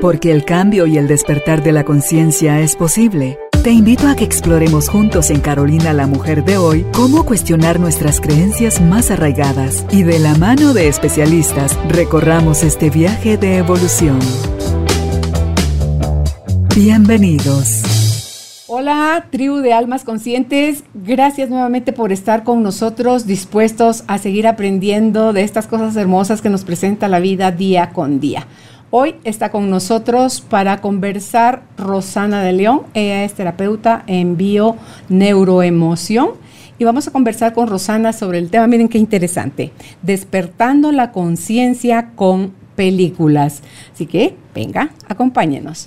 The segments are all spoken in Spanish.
Porque el cambio y el despertar de la conciencia es posible. Te invito a que exploremos juntos en Carolina la Mujer de hoy cómo cuestionar nuestras creencias más arraigadas y de la mano de especialistas recorramos este viaje de evolución. Bienvenidos. Hola, tribu de almas conscientes. Gracias nuevamente por estar con nosotros, dispuestos a seguir aprendiendo de estas cosas hermosas que nos presenta la vida día con día. Hoy está con nosotros para conversar Rosana de León. Ella es terapeuta en bio-neuroemoción. Y vamos a conversar con Rosana sobre el tema, miren qué interesante, despertando la conciencia con películas. Así que, venga, acompáñenos.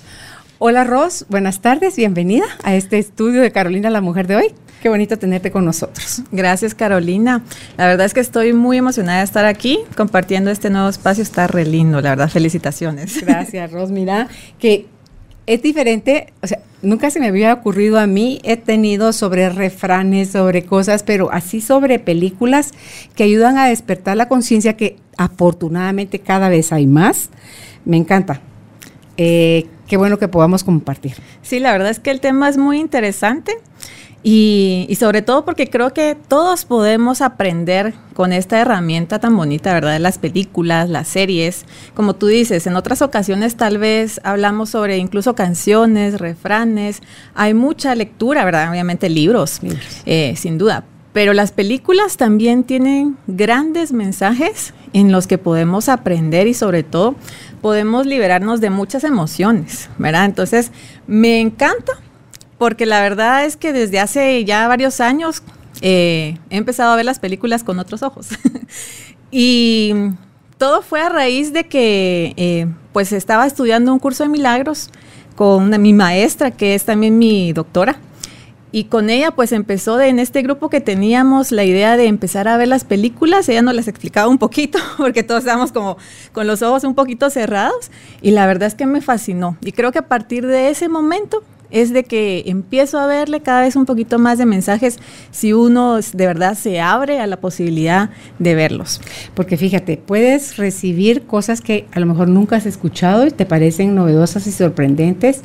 Hola Ros, buenas tardes, bienvenida a este estudio de Carolina, la mujer de hoy. Qué bonito tenerte con nosotros. Gracias Carolina. La verdad es que estoy muy emocionada de estar aquí compartiendo este nuevo espacio. Está re lindo, la verdad. Felicitaciones. Gracias Ros. Mira que es diferente, o sea, nunca se me había ocurrido a mí, he tenido sobre refranes, sobre cosas, pero así sobre películas que ayudan a despertar la conciencia que afortunadamente cada vez hay más. Me encanta. Eh, qué bueno que podamos compartir. Sí, la verdad es que el tema es muy interesante. Y, sobre todo porque creo que todos podemos aprender con esta herramienta tan bonita, ¿verdad? De las películas, las series. Como tú dices, en otras ocasiones tal vez hablamos sobre incluso canciones, refranes. Hay mucha lectura, ¿verdad? Obviamente libros, eh, sin duda. Pero las películas también tienen grandes mensajes en los que podemos aprender y sobre todo podemos liberarnos de muchas emociones, ¿verdad? Entonces, me encanta porque la verdad es que desde hace ya varios años eh, he empezado a ver las películas con otros ojos. y todo fue a raíz de que eh, pues estaba estudiando un curso de milagros con mi maestra, que es también mi doctora. Y con ella pues empezó en este grupo que teníamos la idea de empezar a ver las películas. Ella nos las explicaba un poquito porque todos estábamos como con los ojos un poquito cerrados. Y la verdad es que me fascinó. Y creo que a partir de ese momento es de que empiezo a verle cada vez un poquito más de mensajes si uno de verdad se abre a la posibilidad de verlos. Porque fíjate, puedes recibir cosas que a lo mejor nunca has escuchado y te parecen novedosas y sorprendentes.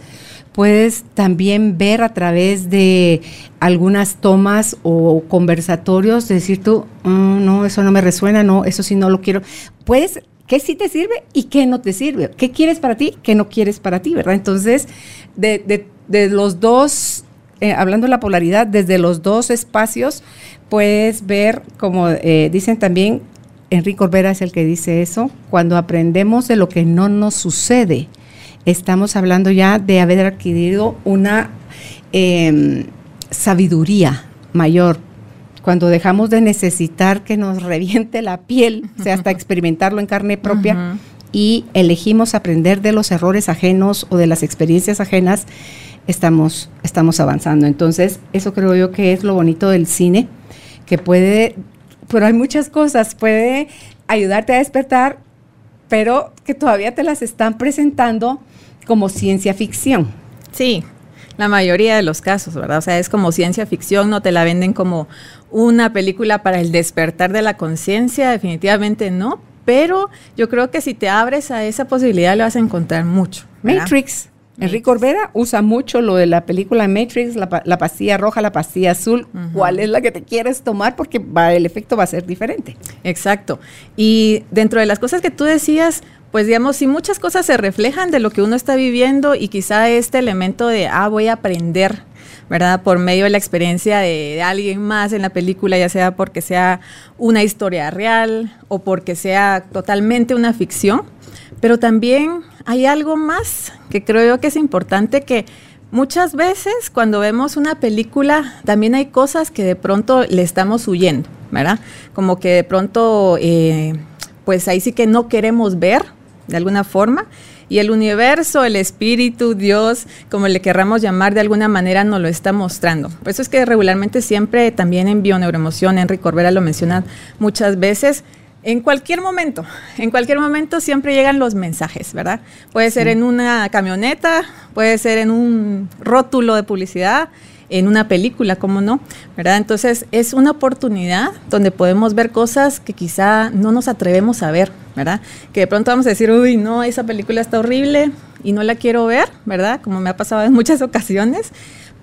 Puedes también ver a través de algunas tomas o conversatorios, decir tú, mm, no, eso no me resuena, no, eso sí no lo quiero. Puedes qué sí te sirve y qué no te sirve, qué quieres para ti, qué no quieres para ti, ¿verdad? Entonces, de, de de los dos, eh, hablando de la polaridad, desde los dos espacios, puedes ver, como eh, dicen también, Enrique Orbera es el que dice eso, cuando aprendemos de lo que no nos sucede, estamos hablando ya de haber adquirido una em, sabiduría mayor. Cuando dejamos de necesitar que nos reviente la piel, o sea, hasta experimentarlo en carne propia, y elegimos aprender de los errores ajenos o de las experiencias ajenas, estamos, estamos avanzando. Entonces, eso creo yo que es lo bonito del cine, que puede, pero hay muchas cosas, puede ayudarte a despertar, pero que todavía te las están presentando como ciencia ficción. Sí, la mayoría de los casos, ¿verdad? O sea, es como ciencia ficción, no te la venden como una película para el despertar de la conciencia, definitivamente no, pero yo creo que si te abres a esa posibilidad le vas a encontrar mucho. Matrix. Enrique Orbera usa mucho lo de la película Matrix, la, pastilla roja, la pastilla azul. ¿Cuál es la que te quieres tomar? Porque el efecto va a ser diferente. Exacto. Y dentro de las cosas que tú decías, pues digamos, si muchas cosas se reflejan de lo que uno está viviendo y quizá este elemento de, ah, voy a aprender, ¿verdad? Por medio de la experiencia de, de, alguien más en la película, ya sea porque sea una historia real o porque sea totalmente una ficción. Pero también hay algo más que creo yo que es importante que muchas veces cuando vemos una película también hay cosas que de pronto le estamos huyendo, ¿verdad? Como que de pronto, eh, pues ahí sí que no queremos ver de alguna forma. Y el universo, el espíritu, Dios, como le querramos llamar de alguna manera, nos lo está mostrando. Por eso es que regularmente siempre también en Bioneuroemoción, Enrique Corbera lo menciona muchas veces, en cualquier momento, en cualquier momento siempre llegan los mensajes, ¿verdad? Puede ser en una camioneta, puede ser en un rótulo de publicidad, en una película, ¿cómo no? ¿Verdad? Entonces es una oportunidad donde podemos ver cosas que quizá no nos atrevemos a ver, ¿verdad? Que de pronto vamos a decir, uy, no, esa película está horrible, y no la quiero ver, ¿verdad? Como me ha pasado en muchas ocasiones,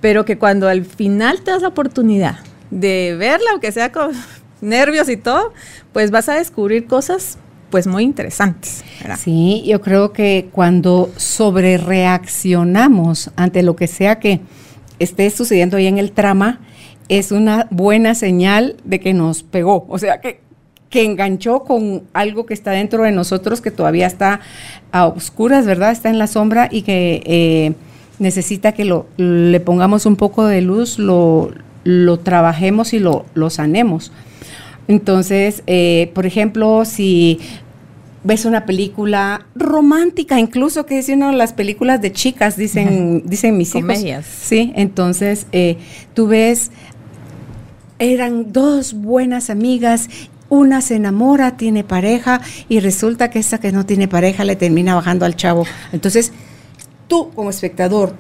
pero que cuando al final te das la oportunidad de verla, aunque sea con nervios y todo, pues vas a descubrir cosas pues muy interesantes. Sí, yo creo que cuando sobre reaccionamos ante lo que sea que esté sucediendo ahí en el trama, es una buena señal de que nos pegó, o sea, que, que enganchó con algo que está dentro de nosotros, que todavía está a oscuras, ¿verdad? Está en la sombra y que eh, necesita que lo, le pongamos un poco de luz, lo, lo trabajemos y lo, lo sanemos. Entonces, eh, por ejemplo, si ves una película romántica, incluso que es una de las películas de chicas, dicen, dicen mis Comedias. Sí, entonces eh, tú ves, eran dos buenas amigas una se enamora, tiene pareja y resulta que esa que no tiene pareja le termina bajando al chavo. Entonces, tú como espectador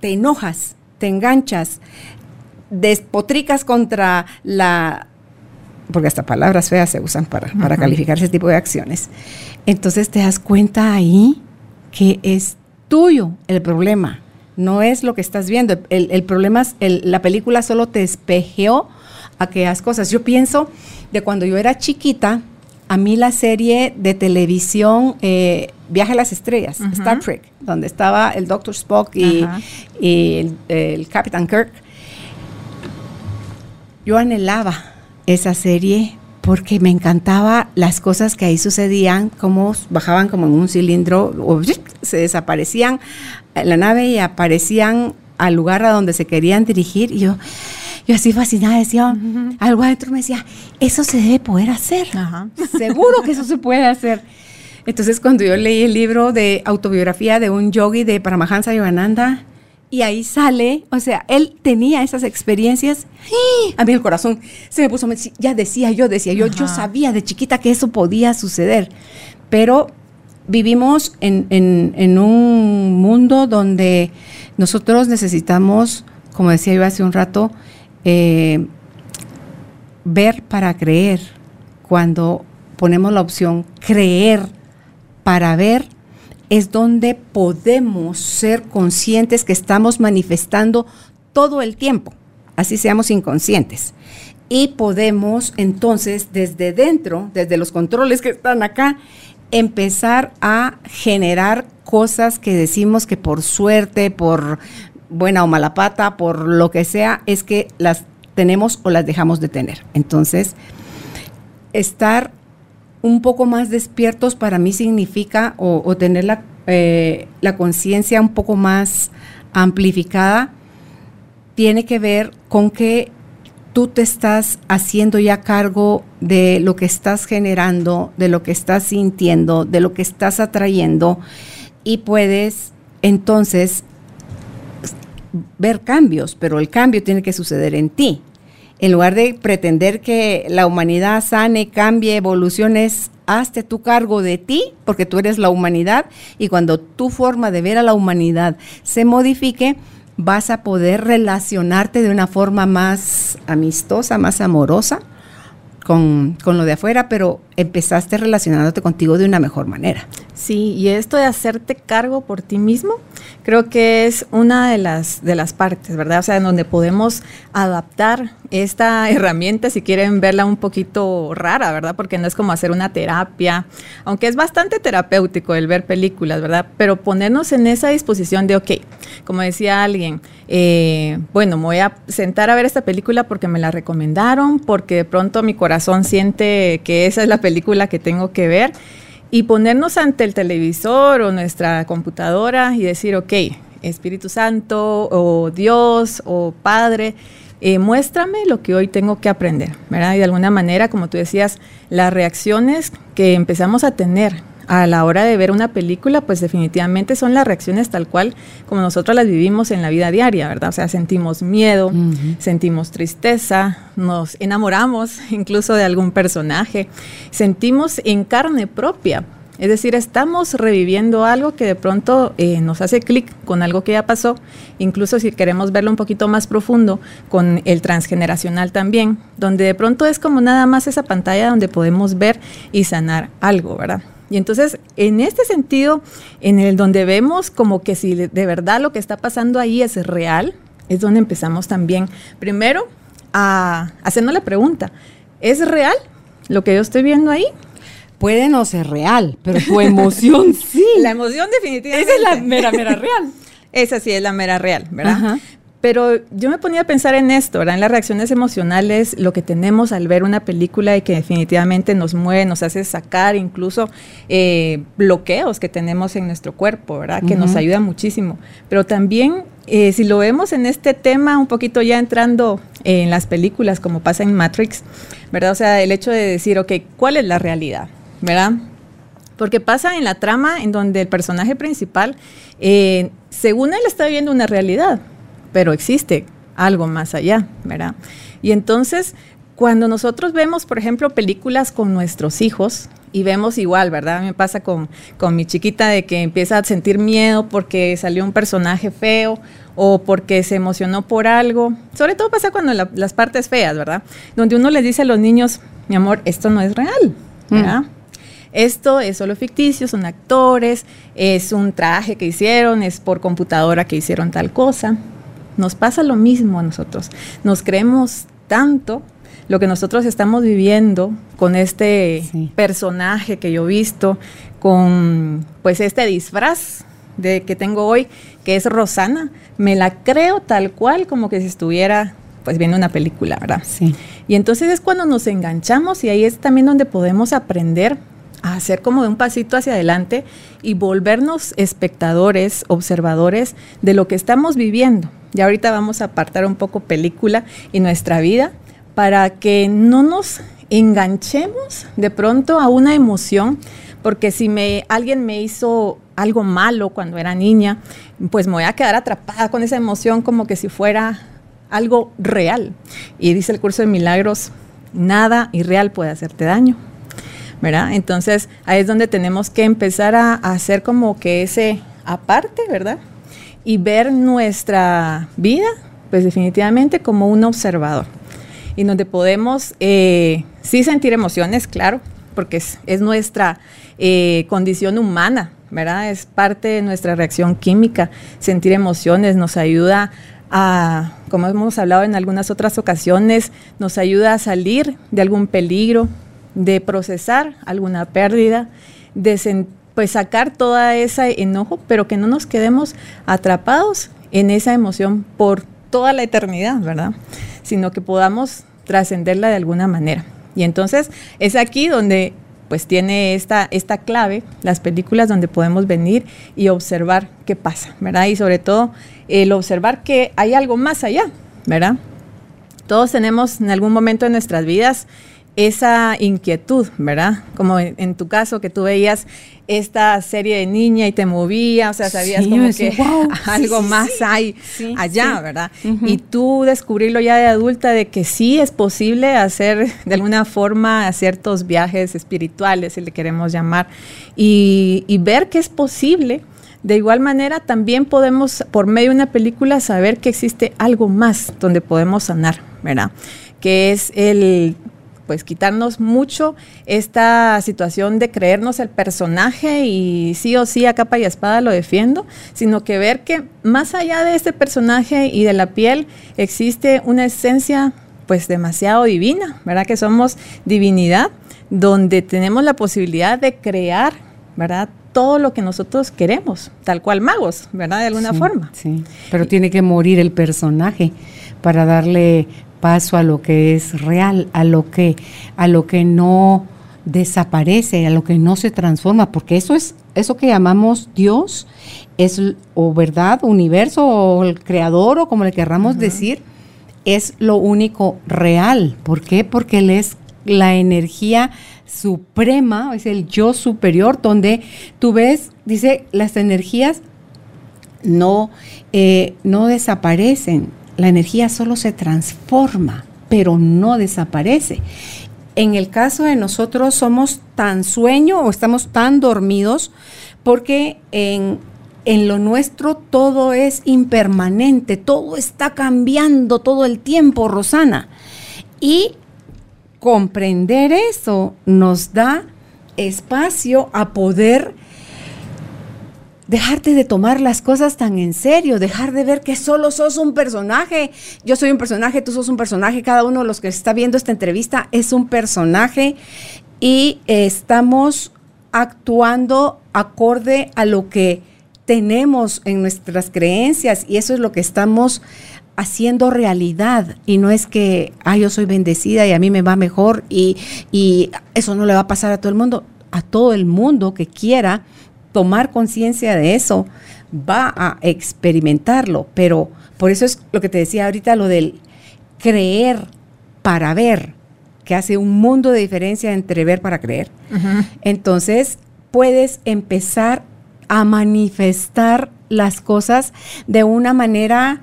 te enojas, te enganchas, despotricas contra la porque hasta palabras feas se usan para, para calificar ese tipo de acciones. Entonces te das cuenta ahí que es tuyo el problema, no es lo que estás viendo. El, problema es, la película solo te espejeó aquellas cosas. Yo pienso de cuando yo era chiquita, a mí la serie de televisión eh, Viaje a las Estrellas, Star Trek, donde estaba el Dr. Spock y, el, el Capitán Kirk, yo anhelaba esa serie porque me encantaba las cosas que ahí sucedían, cómo bajaban como en un cilindro o se desaparecían en la nave y aparecían al lugar a donde se querían dirigir. Y yo, yo así fascinada decía, algo adentro me decía, eso se debe poder hacer. Seguro que eso se puede hacer. Entonces cuando yo leí el libro de autobiografía de un yogi de Paramahansa Yogananda, y ahí sale, o sea, él tenía esas experiencias. A mí el corazón se me puso, ya decía yo, decía yo, yo sabía de chiquita que eso podía suceder, pero vivimos en, en, un mundo donde nosotros necesitamos, como decía yo hace un rato, eh, ver para creer. Cuando ponemos la opción creer para ver, es donde podemos ser conscientes que estamos manifestando todo el tiempo, así seamos inconscientes. Y podemos entonces desde dentro, desde los controles que están acá, empezar a generar cosas que decimos que por suerte, por buena o mala pata, por lo que sea, es que las tenemos o las dejamos de tener. Entonces, estar un poco más despiertos para mí significa o, tener la, eh, la conciencia un poco más amplificada, tiene que ver con que tú te estás haciendo ya cargo de lo que estás generando, de lo que estás sintiendo, de lo que estás atrayendo y puedes entonces ver cambios, pero el cambio tiene que suceder en ti en lugar de pretender que la humanidad sane, cambie, evolucione, hazte tu cargo de ti, porque tú eres la humanidad, y cuando tu forma de ver a la humanidad se modifique, vas a poder relacionarte de una forma más amistosa, más amorosa con, con lo de afuera, pero empezaste relacionándote contigo de una mejor manera. Sí, y esto de hacerte cargo por ti mismo, creo que es una de las, de las partes, ¿verdad? O sea, en donde podemos adaptar esta herramienta, si quieren verla un poquito rara, ¿verdad? Porque no es como hacer una terapia, aunque es bastante terapéutico el ver películas, ¿verdad? Pero ponernos en esa disposición de, ok, como decía alguien, eh, bueno, me voy a sentar a ver esta película porque me la recomendaron, porque de pronto mi corazón siente que esa es la película película que tengo que ver y ponernos ante el televisor o nuestra computadora y decir, ok, Espíritu Santo o Dios o Padre, eh, muéstrame lo que hoy tengo que aprender, ¿verdad? Y de alguna manera, como tú decías, las reacciones que empezamos a tener a la hora de ver una película, pues definitivamente son las reacciones tal cual como nosotros las vivimos en la vida diaria, ¿verdad? O sea, sentimos miedo, sentimos tristeza, nos enamoramos incluso de algún personaje, sentimos en carne propia. Es decir, estamos reviviendo algo que de pronto eh, nos hace clic con algo que ya pasó, incluso si queremos verlo un poquito más profundo, con el transgeneracional también, donde de pronto es como nada más esa pantalla donde podemos ver y sanar algo, ¿verdad? Y entonces, en este sentido, en el donde vemos como que si de verdad lo que está pasando ahí es real, es donde empezamos también, primero, a hacernos la pregunta, ¿es real lo que yo estoy viendo ahí? Puede no ser real, pero tu emoción sí. La emoción definitivamente. Esa es la mera, mera real. Esa sí es la mera real, ¿verdad? Pero yo me ponía a pensar en esto, ¿verdad? En las reacciones emocionales, lo que tenemos al ver una película y que definitivamente nos mueve, nos hace sacar incluso eh, bloqueos que tenemos en nuestro cuerpo, ¿verdad? Que nos ayuda muchísimo. Pero también, eh, si lo vemos en este tema, un poquito ya entrando en las películas, como pasa en Matrix, ¿verdad? O sea, el hecho de decir, ok, ¿cuál es la realidad? ¿Verdad? Porque pasa en la trama en donde el personaje principal, eh, según él está viviendo una realidad, pero existe algo más allá, ¿verdad? Y entonces, cuando nosotros vemos, por ejemplo, películas con nuestros hijos, y vemos igual, ¿verdad? Me pasa con, con mi chiquita de que empieza a sentir miedo porque salió un personaje feo o porque se emocionó por algo. Sobre todo pasa cuando las partes feas, ¿verdad? Donde uno les dice a los niños, mi amor, esto no es real, ¿verdad? Mm. Esto es solo ficticio, son actores, es un traje que hicieron, es por computadora que hicieron tal cosa. Nos pasa lo mismo a nosotros. Nos creemos tanto lo que nosotros estamos viviendo con este personaje que yo he visto, con pues este disfraz de que tengo hoy, que es Rosana, me la creo tal cual como que si estuviera pues viendo una película, ¿verdad? Sí. Y entonces es cuando nos enganchamos y ahí es también donde podemos aprender a hacer como de un pasito hacia adelante y volvernos espectadores, observadores de lo que estamos viviendo. Y ahorita vamos a apartar un poco película y nuestra vida para que no nos enganchemos de pronto a una emoción, porque si me, alguien me hizo algo malo cuando era niña, pues me voy a quedar atrapada con esa emoción como que si fuera algo real. Y dice el curso de milagros, nada irreal puede hacerte daño. ¿verdad? Entonces ahí es donde tenemos que empezar a, hacer como que ese aparte, ¿verdad? Y ver nuestra vida, pues definitivamente como un observador. Y donde podemos eh, sí sentir emociones, claro, porque es, nuestra eh, condición humana, ¿verdad? Es parte de nuestra reacción química. Sentir emociones nos ayuda a, como hemos hablado en algunas otras ocasiones, nos ayuda a salir de algún peligro, de procesar alguna pérdida, de pues sacar toda esa enojo, pero que no nos quedemos atrapados en esa emoción por toda la eternidad, ¿verdad? Sino que podamos trascenderla de alguna manera. Y entonces es aquí donde pues tiene esta, esta clave, las películas donde podemos venir y observar qué pasa, ¿verdad? Y sobre todo el observar que hay algo más allá, ¿verdad? Todos tenemos en algún momento de nuestras vidas esa inquietud, ¿verdad? Como en, tu caso que tú veías esta serie de niña y te movía, o sea, sabías como que algo más hay allá, ¿verdad? Y tú descubrirlo ya de adulta de que sí es posible hacer de alguna forma ciertos viajes espirituales, si le queremos llamar, y, y ver que es posible. De igual manera, también podemos, por medio de una película, saber que existe algo más donde podemos sanar, ¿verdad? Que es el pues quitarnos mucho esta situación de creernos el personaje y sí o sí a capa y espada lo defiendo, sino que ver que más allá de este personaje y de la piel existe una esencia pues demasiado divina, ¿verdad? Que somos divinidad, donde tenemos la posibilidad de crear, ¿verdad? Todo lo que nosotros queremos, tal cual magos, ¿verdad? De alguna forma. Sí, pero tiene que morir el personaje para darle paso a lo que es real, a lo que, a lo que no desaparece, a lo que no se transforma, porque eso es eso que llamamos Dios, es o verdad, universo, o el creador, o como le querramos decir, es lo único real. ¿Por qué? Porque Él es la energía suprema, es el yo superior, donde tú ves, dice, las energías no, eh, no desaparecen, la energía solo se transforma, pero no desaparece. En el caso de nosotros somos tan sueño o estamos tan dormidos porque en, lo nuestro todo es impermanente, todo está cambiando todo el tiempo, Rosana. Y comprender eso nos da espacio a poder dejarte de tomar las cosas tan en serio, dejar de ver que solo sos un personaje. Yo soy un personaje, tú sos un personaje, cada uno de los que está viendo esta entrevista es un personaje y estamos actuando acorde a lo que tenemos en nuestras creencias y eso es lo que estamos haciendo realidad y no es que, ah, yo soy bendecida y a mí me va mejor y, y eso no le va a pasar a todo el mundo. A todo el mundo que quiera tomar conciencia de eso va a experimentarlo, pero por eso es lo que te decía ahorita, lo del creer para ver, que hace un mundo de diferencia entre ver para creer. Entonces, puedes empezar a manifestar las cosas de una manera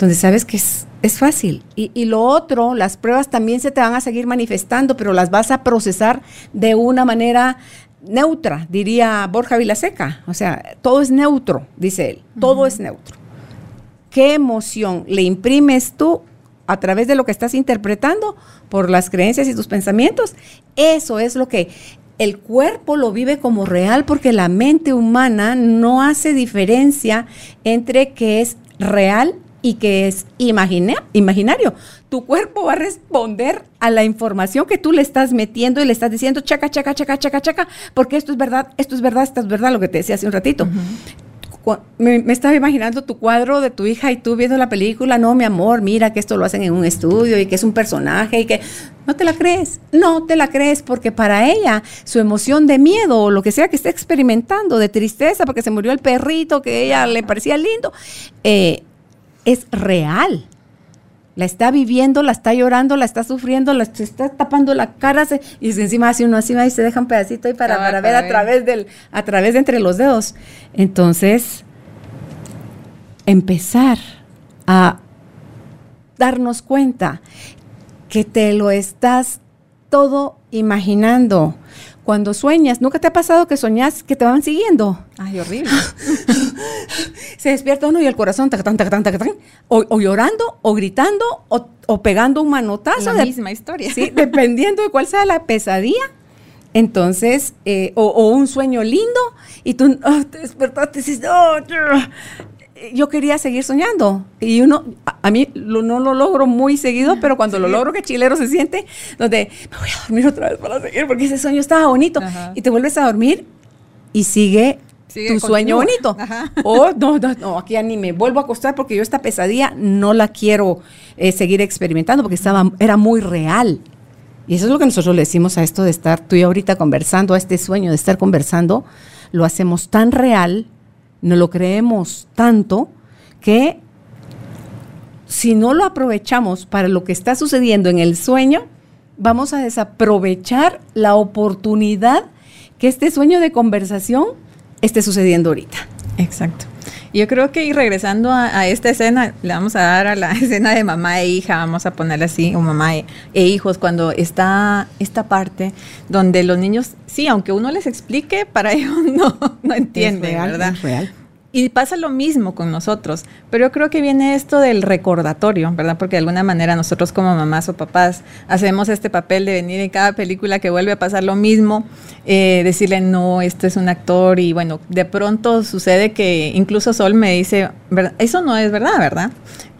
donde sabes que es, fácil. Y, y, lo otro, las pruebas también se te van a seguir manifestando, pero las vas a procesar de una manera neutra, diría Borja Vilaseca. O sea, todo es neutro, dice él, todo es neutro. ¿Qué emoción le imprimes tú a través de lo que estás interpretando por las creencias y tus pensamientos? Eso es lo que el cuerpo lo vive como real porque la mente humana no hace diferencia entre que es real y que es imaginario. Tu cuerpo va a responder a la información que tú le estás metiendo y le estás diciendo chaca, chaca, chaca, chaca, chaca, porque esto es verdad, esto es verdad, esto es verdad, lo que te decía hace un ratito. Me, estaba imaginando tu cuadro de tu hija y tú viendo la película, no, mi amor, mira que esto lo hacen en un estudio y que es un personaje y que no te la crees, no te la crees porque para ella su emoción de miedo o lo que sea que esté experimentando, de tristeza porque se murió el perrito que ella le parecía lindo, eh, es real la está viviendo, la está llorando, la está sufriendo, la se está tapando la cara y encima hace uno así y se deja un pedacito ahí para, para, ver, a través del, a través de entre los dedos. Entonces, empezar a darnos cuenta que te lo estás todo imaginando. Cuando sueñas, ¿nunca te ha pasado que soñas que te van siguiendo? Ay, horrible. Se despierta uno y el corazón, o, llorando, o gritando, o, pegando un manotazo. La misma historia. Sí, dependiendo de cuál sea la pesadilla. Entonces, eh, o, un sueño lindo, y tú oh, te despertaste y dices, oh, yo quería seguir soñando. Y uno, a, mí no lo logro muy seguido, pero cuando lo logro, que chilero se siente, donde me voy a dormir otra vez para seguir, porque ese sueño estaba bonito. Y te vuelves a dormir y sigue, tu sueño bonito. O no, no, no, aquí ya ni me vuelvo a acostar porque yo esta pesadilla no la quiero eh, seguir experimentando porque estaba, era muy real. Y eso es lo que nosotros le decimos a esto de estar tú y ahorita conversando, a este sueño de estar conversando, lo hacemos tan real no lo creemos tanto que si no lo aprovechamos para lo que está sucediendo en el sueño, vamos a desaprovechar la oportunidad que este sueño de conversación esté sucediendo ahorita. Exacto. Yo creo que y regresando a, esta escena, le vamos a dar a la escena de mamá e hija, vamos a ponerle así, o mamá e, e, hijos, cuando está esta parte donde los niños, sí, aunque uno les explique, para ellos no, no entienden, ¿verdad? real. Y pasa lo mismo con nosotros, pero yo creo que viene esto del recordatorio, ¿verdad? Porque de alguna manera nosotros como mamás o papás hacemos este papel de venir en cada película que vuelve a pasar lo mismo, eh, decirle, no, este es un actor y bueno, de pronto sucede que incluso Sol me dice, eso no es verdad, ¿verdad?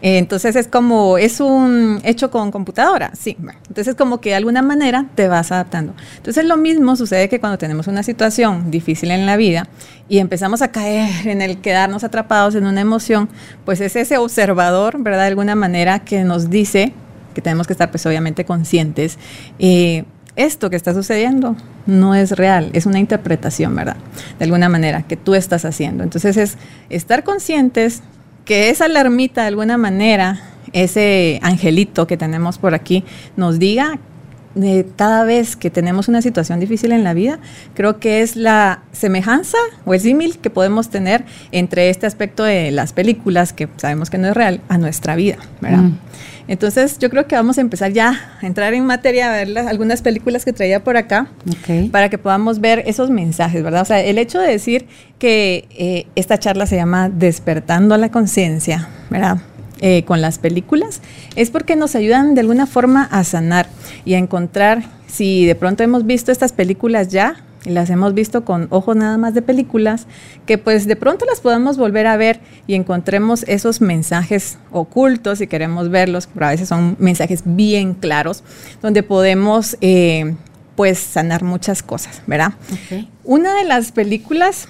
Entonces es como, es un hecho con computadora, sí. Entonces es como que de alguna manera te vas adaptando. Entonces lo mismo sucede que cuando tenemos una situación difícil en la vida y empezamos a caer en el quedarnos atrapados en una emoción, pues es ese observador, ¿verdad? De alguna manera que nos dice que tenemos que estar pues obviamente conscientes. Eh, esto que está sucediendo no es real, es una interpretación, ¿verdad? De alguna manera que tú estás haciendo. Entonces es estar conscientes que esa alarmita de alguna manera, ese angelito que tenemos por aquí, nos diga de cada vez que tenemos una situación difícil en la vida, creo que es la semejanza o el símil que podemos tener entre este aspecto de las películas, que sabemos que no es real, a nuestra vida, ¿verdad? Entonces yo creo que vamos a empezar ya a entrar en materia, a ver algunas películas que traía por acá, para que podamos ver esos mensajes, ¿verdad? O sea, el hecho de decir que eh, esta charla se llama Despertando a la Conciencia, ¿verdad? Eh, con las películas, es porque nos ayudan de alguna forma a sanar y a encontrar, si de pronto hemos visto estas películas ya, las hemos visto con ojos nada más de películas, que pues de pronto las podamos volver a ver y encontremos esos mensajes ocultos y queremos verlos, pero a veces son mensajes bien claros, donde podemos eh, pues sanar muchas cosas, ¿verdad? Una de las películas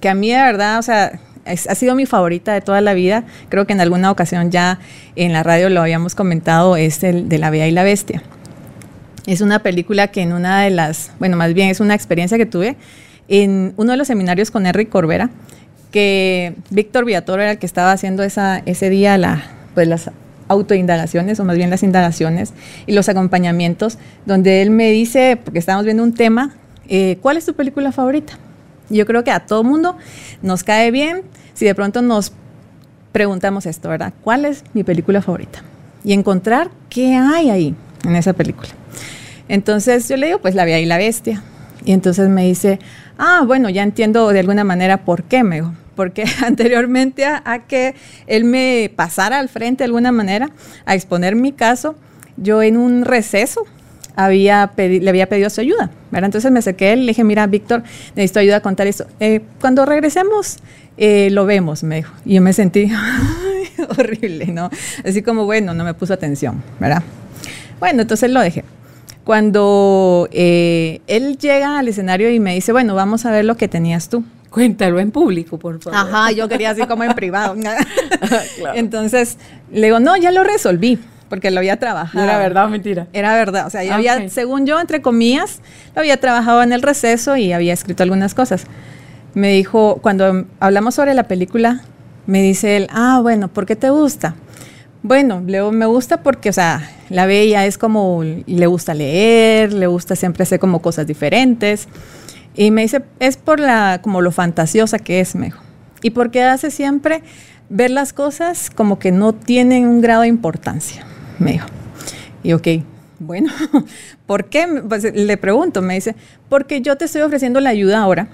que a mí de verdad, o sea, ha sido mi favorita de toda la vida, creo que en alguna ocasión ya en la radio lo habíamos comentado, es el de La Bella y la Bestia. Es una película que en una de las, bueno, más bien es una experiencia que tuve en uno de los seminarios con Enrique Corbera, que Víctor Viatoro era el que estaba haciendo esa, ese día la, pues las autoindagaciones, o más bien las indagaciones y los acompañamientos, donde él me dice, porque estábamos viendo un tema, eh, ¿cuál es tu película favorita? Yo creo que a todo mundo nos cae bien si de pronto nos preguntamos esto, ¿verdad? ¿Cuál es mi película favorita? Y encontrar qué hay ahí en esa película. Entonces yo le digo, pues La Vía y la Bestia. Y entonces me dice, ah, bueno, ya entiendo de alguna manera por qué, me dijo. Porque anteriormente a, que él me pasara al frente de alguna manera a exponer mi caso, yo en un receso había le había pedido su ayuda. ¿verdad? Entonces me acerqué y le dije, mira, Víctor, necesito ayuda a contar esto. Eh, cuando regresemos, eh, lo vemos, me dijo. Y yo me sentí horrible, ¿no? Así como, bueno, no me puso atención, ¿verdad? Bueno, entonces lo dejé. Cuando eh, él llega al escenario y me dice, bueno, vamos a ver lo que tenías tú. Cuéntalo en público, por favor. Ajá, yo quería así como en privado. Entonces le digo, no, ya lo resolví porque lo había trabajado. ¿Era verdad o mentira? Era verdad, o sea, yo había, según yo, entre comillas, lo había trabajado en el receso y había escrito algunas cosas. Me dijo, cuando hablamos sobre la película, me dice él, ah, bueno, ¿por qué te gusta? Bueno, Leo me gusta porque, o sea, la bella es como, le gusta leer, le gusta siempre hacer como cosas diferentes. Y me dice, es por la, como lo fantasiosa que es, me dijo. Y porque hace siempre ver las cosas como que no tienen un grado de importancia me dijo. Y ok, bueno, ¿por qué? Pues le pregunto, me dice, porque yo te estoy ofreciendo la ayuda ahora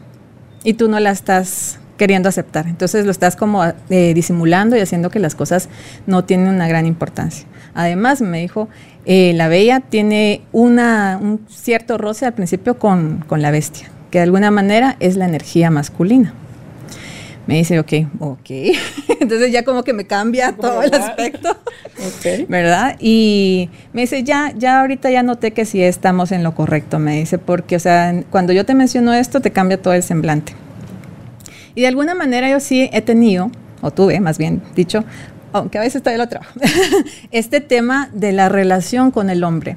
y tú no la estás queriendo aceptar. Entonces lo estás como eh, disimulando y haciendo que las cosas no tienen una gran importancia. Además, me dijo, eh, la bella tiene una, un cierto roce al principio con, con la bestia, que de alguna manera es la energía masculina me dice, ok, ok. Entonces ya como que me cambia todo el aspecto, ¿verdad? Y me dice, ya, ya ahorita ya noté que sí estamos en lo correcto, me dice, porque, o sea, cuando yo te menciono esto, te cambia todo el semblante. Y de alguna manera yo sí he tenido, o tuve más bien dicho, aunque a veces todavía lo trabajo, este tema de la relación con el hombre.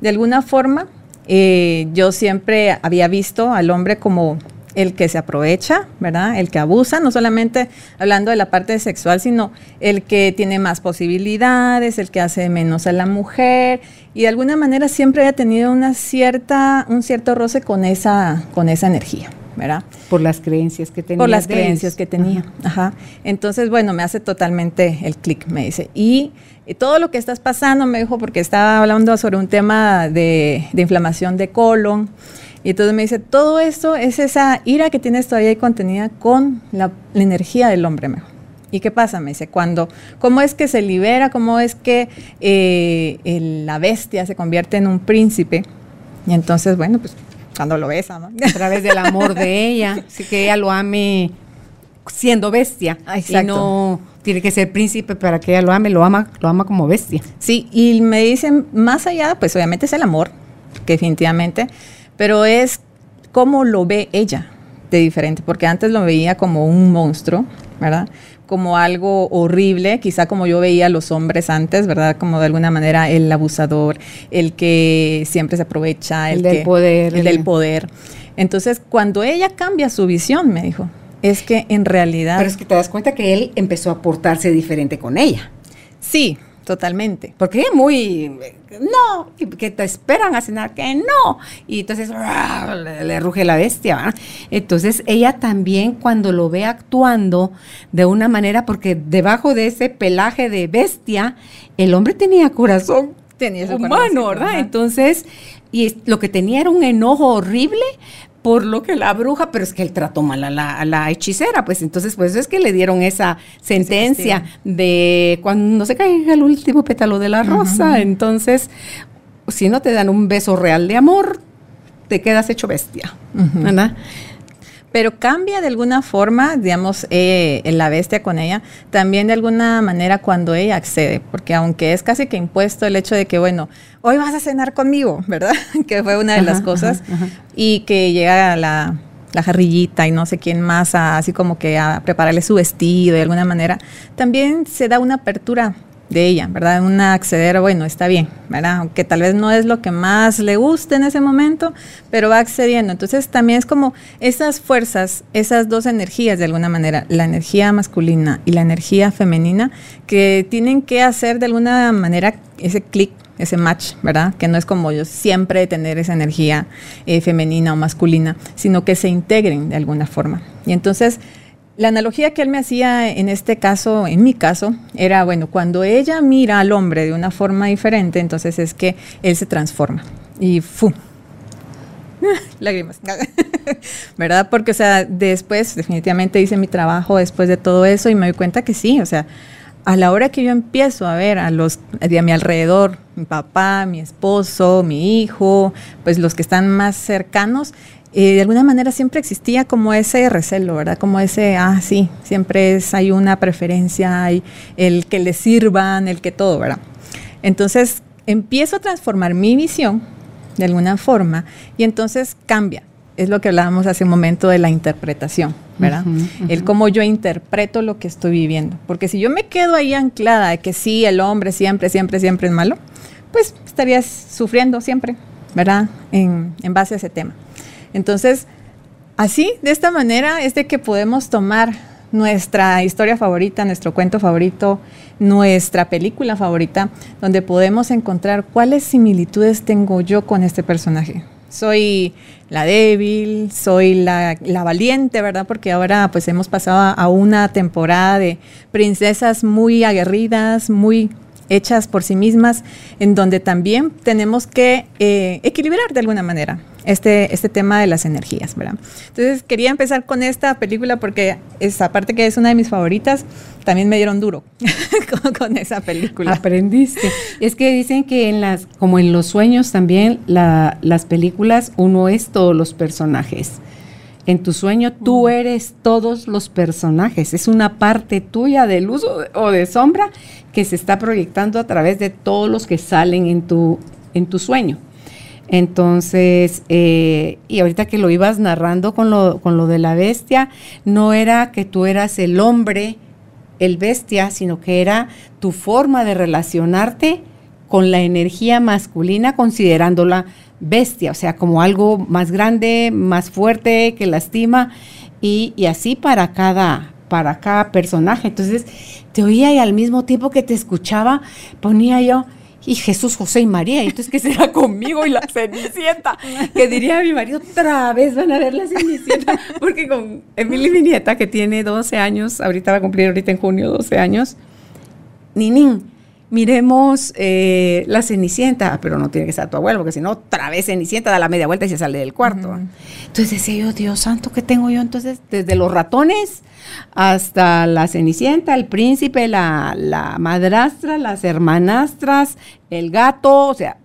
De alguna forma, eh, yo siempre había visto al hombre como el que se aprovecha, ¿verdad? El que abusa, no solamente hablando de la parte sexual, sino el que tiene más posibilidades, el que hace menos a la mujer y de alguna manera siempre ha tenido una cierta un cierto roce con esa con esa energía, ¿verdad? Por las creencias que tenía. Por las creencias que tenía. Ajá. Entonces, bueno, me hace totalmente el clic, me dice. Y, todo lo que estás pasando, me dijo, porque estaba hablando sobre un tema de, de inflamación de colon y entonces me dice, todo esto es esa ira que tienes todavía ahí contenida con la, energía del hombre mejor. ¿Y qué pasa? Me dice, cuando, ¿cómo es que se libera? ¿Cómo es que eh, la bestia se convierte en un príncipe? Y entonces, bueno, pues cuando lo besa, ¿no? A través del amor de ella, así que ella lo ame siendo bestia. Exacto. Y no tiene que ser príncipe para que ella lo ame, lo ama, lo ama como bestia. Sí, y me dicen, más allá, pues obviamente es el amor, que definitivamente, pero es cómo lo ve ella de diferente, porque antes lo veía como un monstruo, ¿verdad? Como algo horrible, quizá como yo veía a los hombres antes, ¿verdad? Como de alguna manera el abusador, el que siempre se aprovecha, el, del poder. El del poder. Entonces, cuando ella cambia su visión, me dijo, es que en realidad... Pero es que te das cuenta que él empezó a portarse diferente con ella. Sí, Totalmente. Porque es muy, no, que te esperan a cenar, que no. Y entonces le, ruge la bestia. Entonces ella también cuando lo ve actuando de una manera, porque debajo de ese pelaje de bestia, el hombre tenía corazón tenía humano, ¿verdad? Entonces, y lo que tenía era un enojo horrible, por lo que la bruja, pero es que él trató mal a la, hechicera, pues entonces pues es que le dieron esa sentencia de cuando no se caiga el último pétalo de la rosa, entonces si no te dan un beso real de amor, te quedas hecho bestia, ¿verdad? Pero cambia de alguna forma, digamos, eh, la bestia con ella, también de alguna manera cuando ella accede, porque aunque es casi que impuesto el hecho de que, bueno, hoy vas a cenar conmigo, ¿verdad? que fue una de las cosas, y que llega la, la jarrillita y no sé quién más, así como que a prepararle su vestido de alguna manera, también se da una apertura de ella, ¿verdad? Un acceder, bueno, está bien, ¿verdad? Aunque tal vez no es lo que más le guste en ese momento, pero va accediendo. Entonces también es como esas fuerzas, esas dos energías de alguna manera, la energía masculina y la energía femenina, que tienen que hacer de alguna manera ese clic ese match, ¿verdad? Que no es como yo siempre tener esa energía eh, femenina o masculina, sino que se integren de alguna forma. Y entonces la analogía que él me hacía en este caso, en mi caso, era, bueno, cuando ella mira al hombre de una forma diferente, entonces es que él se transforma. Y ¡fu! Lágrimas. ¿Verdad? Porque, o sea, después, definitivamente hice mi trabajo después de todo eso y me doy cuenta que sí, o sea, a la hora que yo empiezo a ver a los a mi alrededor, mi papá, mi esposo, mi hijo, pues los que están más cercanos, de alguna manera siempre existía como ese recelo, ¿verdad? Como ese, ah, sí, siempre es, hay una preferencia, hay el que le sirvan, el que todo, ¿verdad? Entonces empiezo a transformar mi visión de alguna forma y entonces cambia. Es lo que hablábamos hace un momento de la interpretación, ¿verdad? El cómo yo interpreto lo que estoy viviendo. Porque si yo me quedo ahí anclada de que sí, el hombre siempre, siempre, siempre es malo, pues estarías sufriendo siempre, ¿verdad? En, en base a ese tema. Entonces, así, de esta manera, es de que podemos tomar nuestra historia favorita, nuestro cuento favorito, nuestra película favorita, donde podemos encontrar cuáles similitudes tengo yo con este personaje. Soy la débil, soy la, valiente, ¿verdad? Porque ahora pues hemos pasado a una temporada de princesas muy aguerridas, muy hechas por sí mismas, en donde también tenemos que eh, equilibrar de alguna manera este, este tema de las energías, ¿verdad? Entonces quería empezar con esta película porque es, aparte que es una de mis favoritas, también me dieron duro con, esa película. Aprendiste. Es que dicen que en las, como en los sueños también, las películas, uno es todos los personajes. En tu sueño tú eres todos los personajes. Es una parte tuya de luz o de, sombra que se está proyectando a través de todos los que salen en tu, en tu sueño. Entonces, eh, y ahorita que lo ibas narrando con lo, con lo de la bestia, no era que tú eras el hombre, el bestia, sino que era tu forma de relacionarte con la energía masculina, considerándola bestia, o sea, como algo más grande, más fuerte, que lastima, y, y así para cada, para cada personaje. Entonces, te oía y al mismo tiempo que te escuchaba, ponía yo, y Jesús, José y María. entonces, ¿qué será conmigo y la Cenicienta? Que diría mi marido, otra vez van a ver la Cenicienta. Porque con Emily, mi nieta, que tiene 12 años, ahorita va a cumplir ahorita en junio 12 años, Ninín, miremos eh, la Cenicienta, ah, pero no tiene que ser tu abuelo, porque si no, otra vez Cenicienta da la media vuelta y se sale del cuarto. Entonces decía yo, Dios santo, ¿qué tengo yo? Entonces, desde los ratones hasta la Cenicienta, el príncipe, la, madrastra, las hermanastras, el gato, o sea,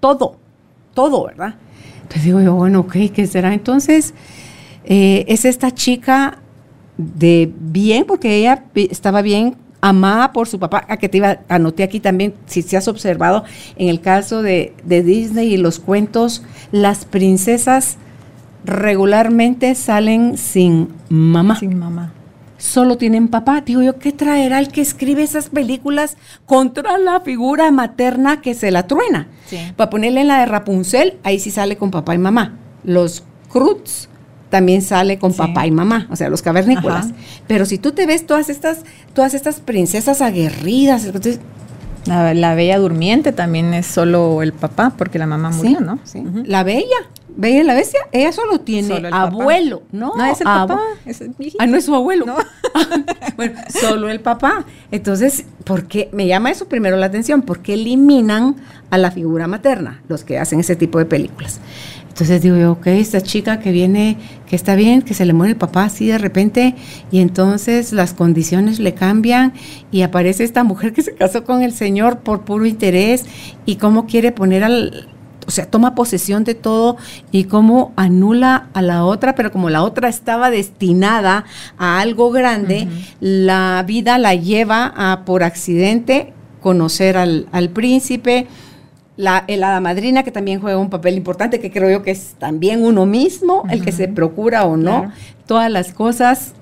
todo, todo, ¿verdad? Entonces digo yo, bueno, ok, ¿qué será? Entonces, eh, es esta chica de bien, porque ella estaba bien amada por su papá, a que te iba, anoté aquí también, si se has observado, en el caso de, de Disney y los cuentos, las princesas regularmente salen sin mamá. Sin mamá. Solo tienen papá. Digo yo, ¿qué traerá el que escribe esas películas contra la figura materna que se la truena? Para ponerle en la de Rapunzel, ahí sí sale con papá y mamá. Los Cruz también sale con papá y mamá, o sea, los cavernícolas. Pero si tú te ves todas estas, todas estas princesas aguerridas, entonces, la, bella durmiente también es solo el papá, porque la mamá murió, ¿no? Sí. La bella, bella la bestia, ella solo tiene abuelo, ¿no? No, es el papá. ah, no es su abuelo. bueno, solo el papá. Entonces, ¿por qué? Me llama eso primero la atención, porque eliminan a la figura materna, los que hacen ese tipo de películas. Entonces digo yo, ok, esta chica que viene, que está bien, que se le muere el papá así de repente, y entonces las condiciones le cambian y aparece esta mujer que se casó con el Señor por puro interés y cómo quiere poner al, o sea, toma posesión de todo y cómo anula a la otra, pero como la otra estaba destinada a algo grande, la vida la lleva a por accidente conocer al, príncipe, la, hada madrina que también juega un papel importante, que creo yo que es también uno mismo, el que se procura o no, todas las cosas,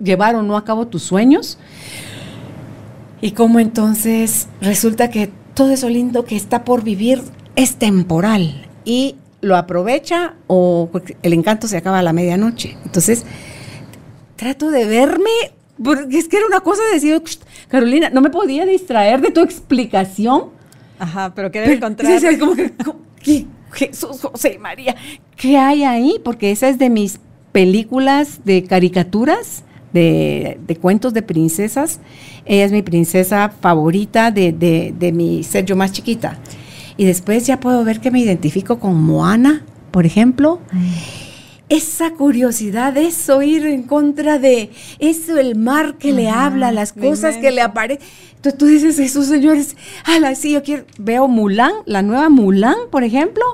llevar o no a cabo tus sueños. Y cómo entonces resulta que todo eso lindo que está por vivir es temporal y lo aprovecha o el encanto se acaba a la medianoche. Entonces, trato de verme, porque es que era una cosa de decir, Carolina, no me podía distraer de tu explicación. Ajá, pero ¿qué debe encontrar? Sí, como que, Jesús, José María, ¿qué hay ahí? Porque esa es de mis películas de caricaturas de, cuentos de princesas. Ella es mi princesa favorita de, de, mi ser yo más chiquita. Y después ya puedo ver que me identifico con Moana, por ejemplo. Esa curiosidad, eso ir en contra de eso, el mar que le habla, las cosas que le aparecen. Entonces tú dices, esos señores, ala, sí, yo quiero, veo Mulan, la nueva Mulan, por ejemplo,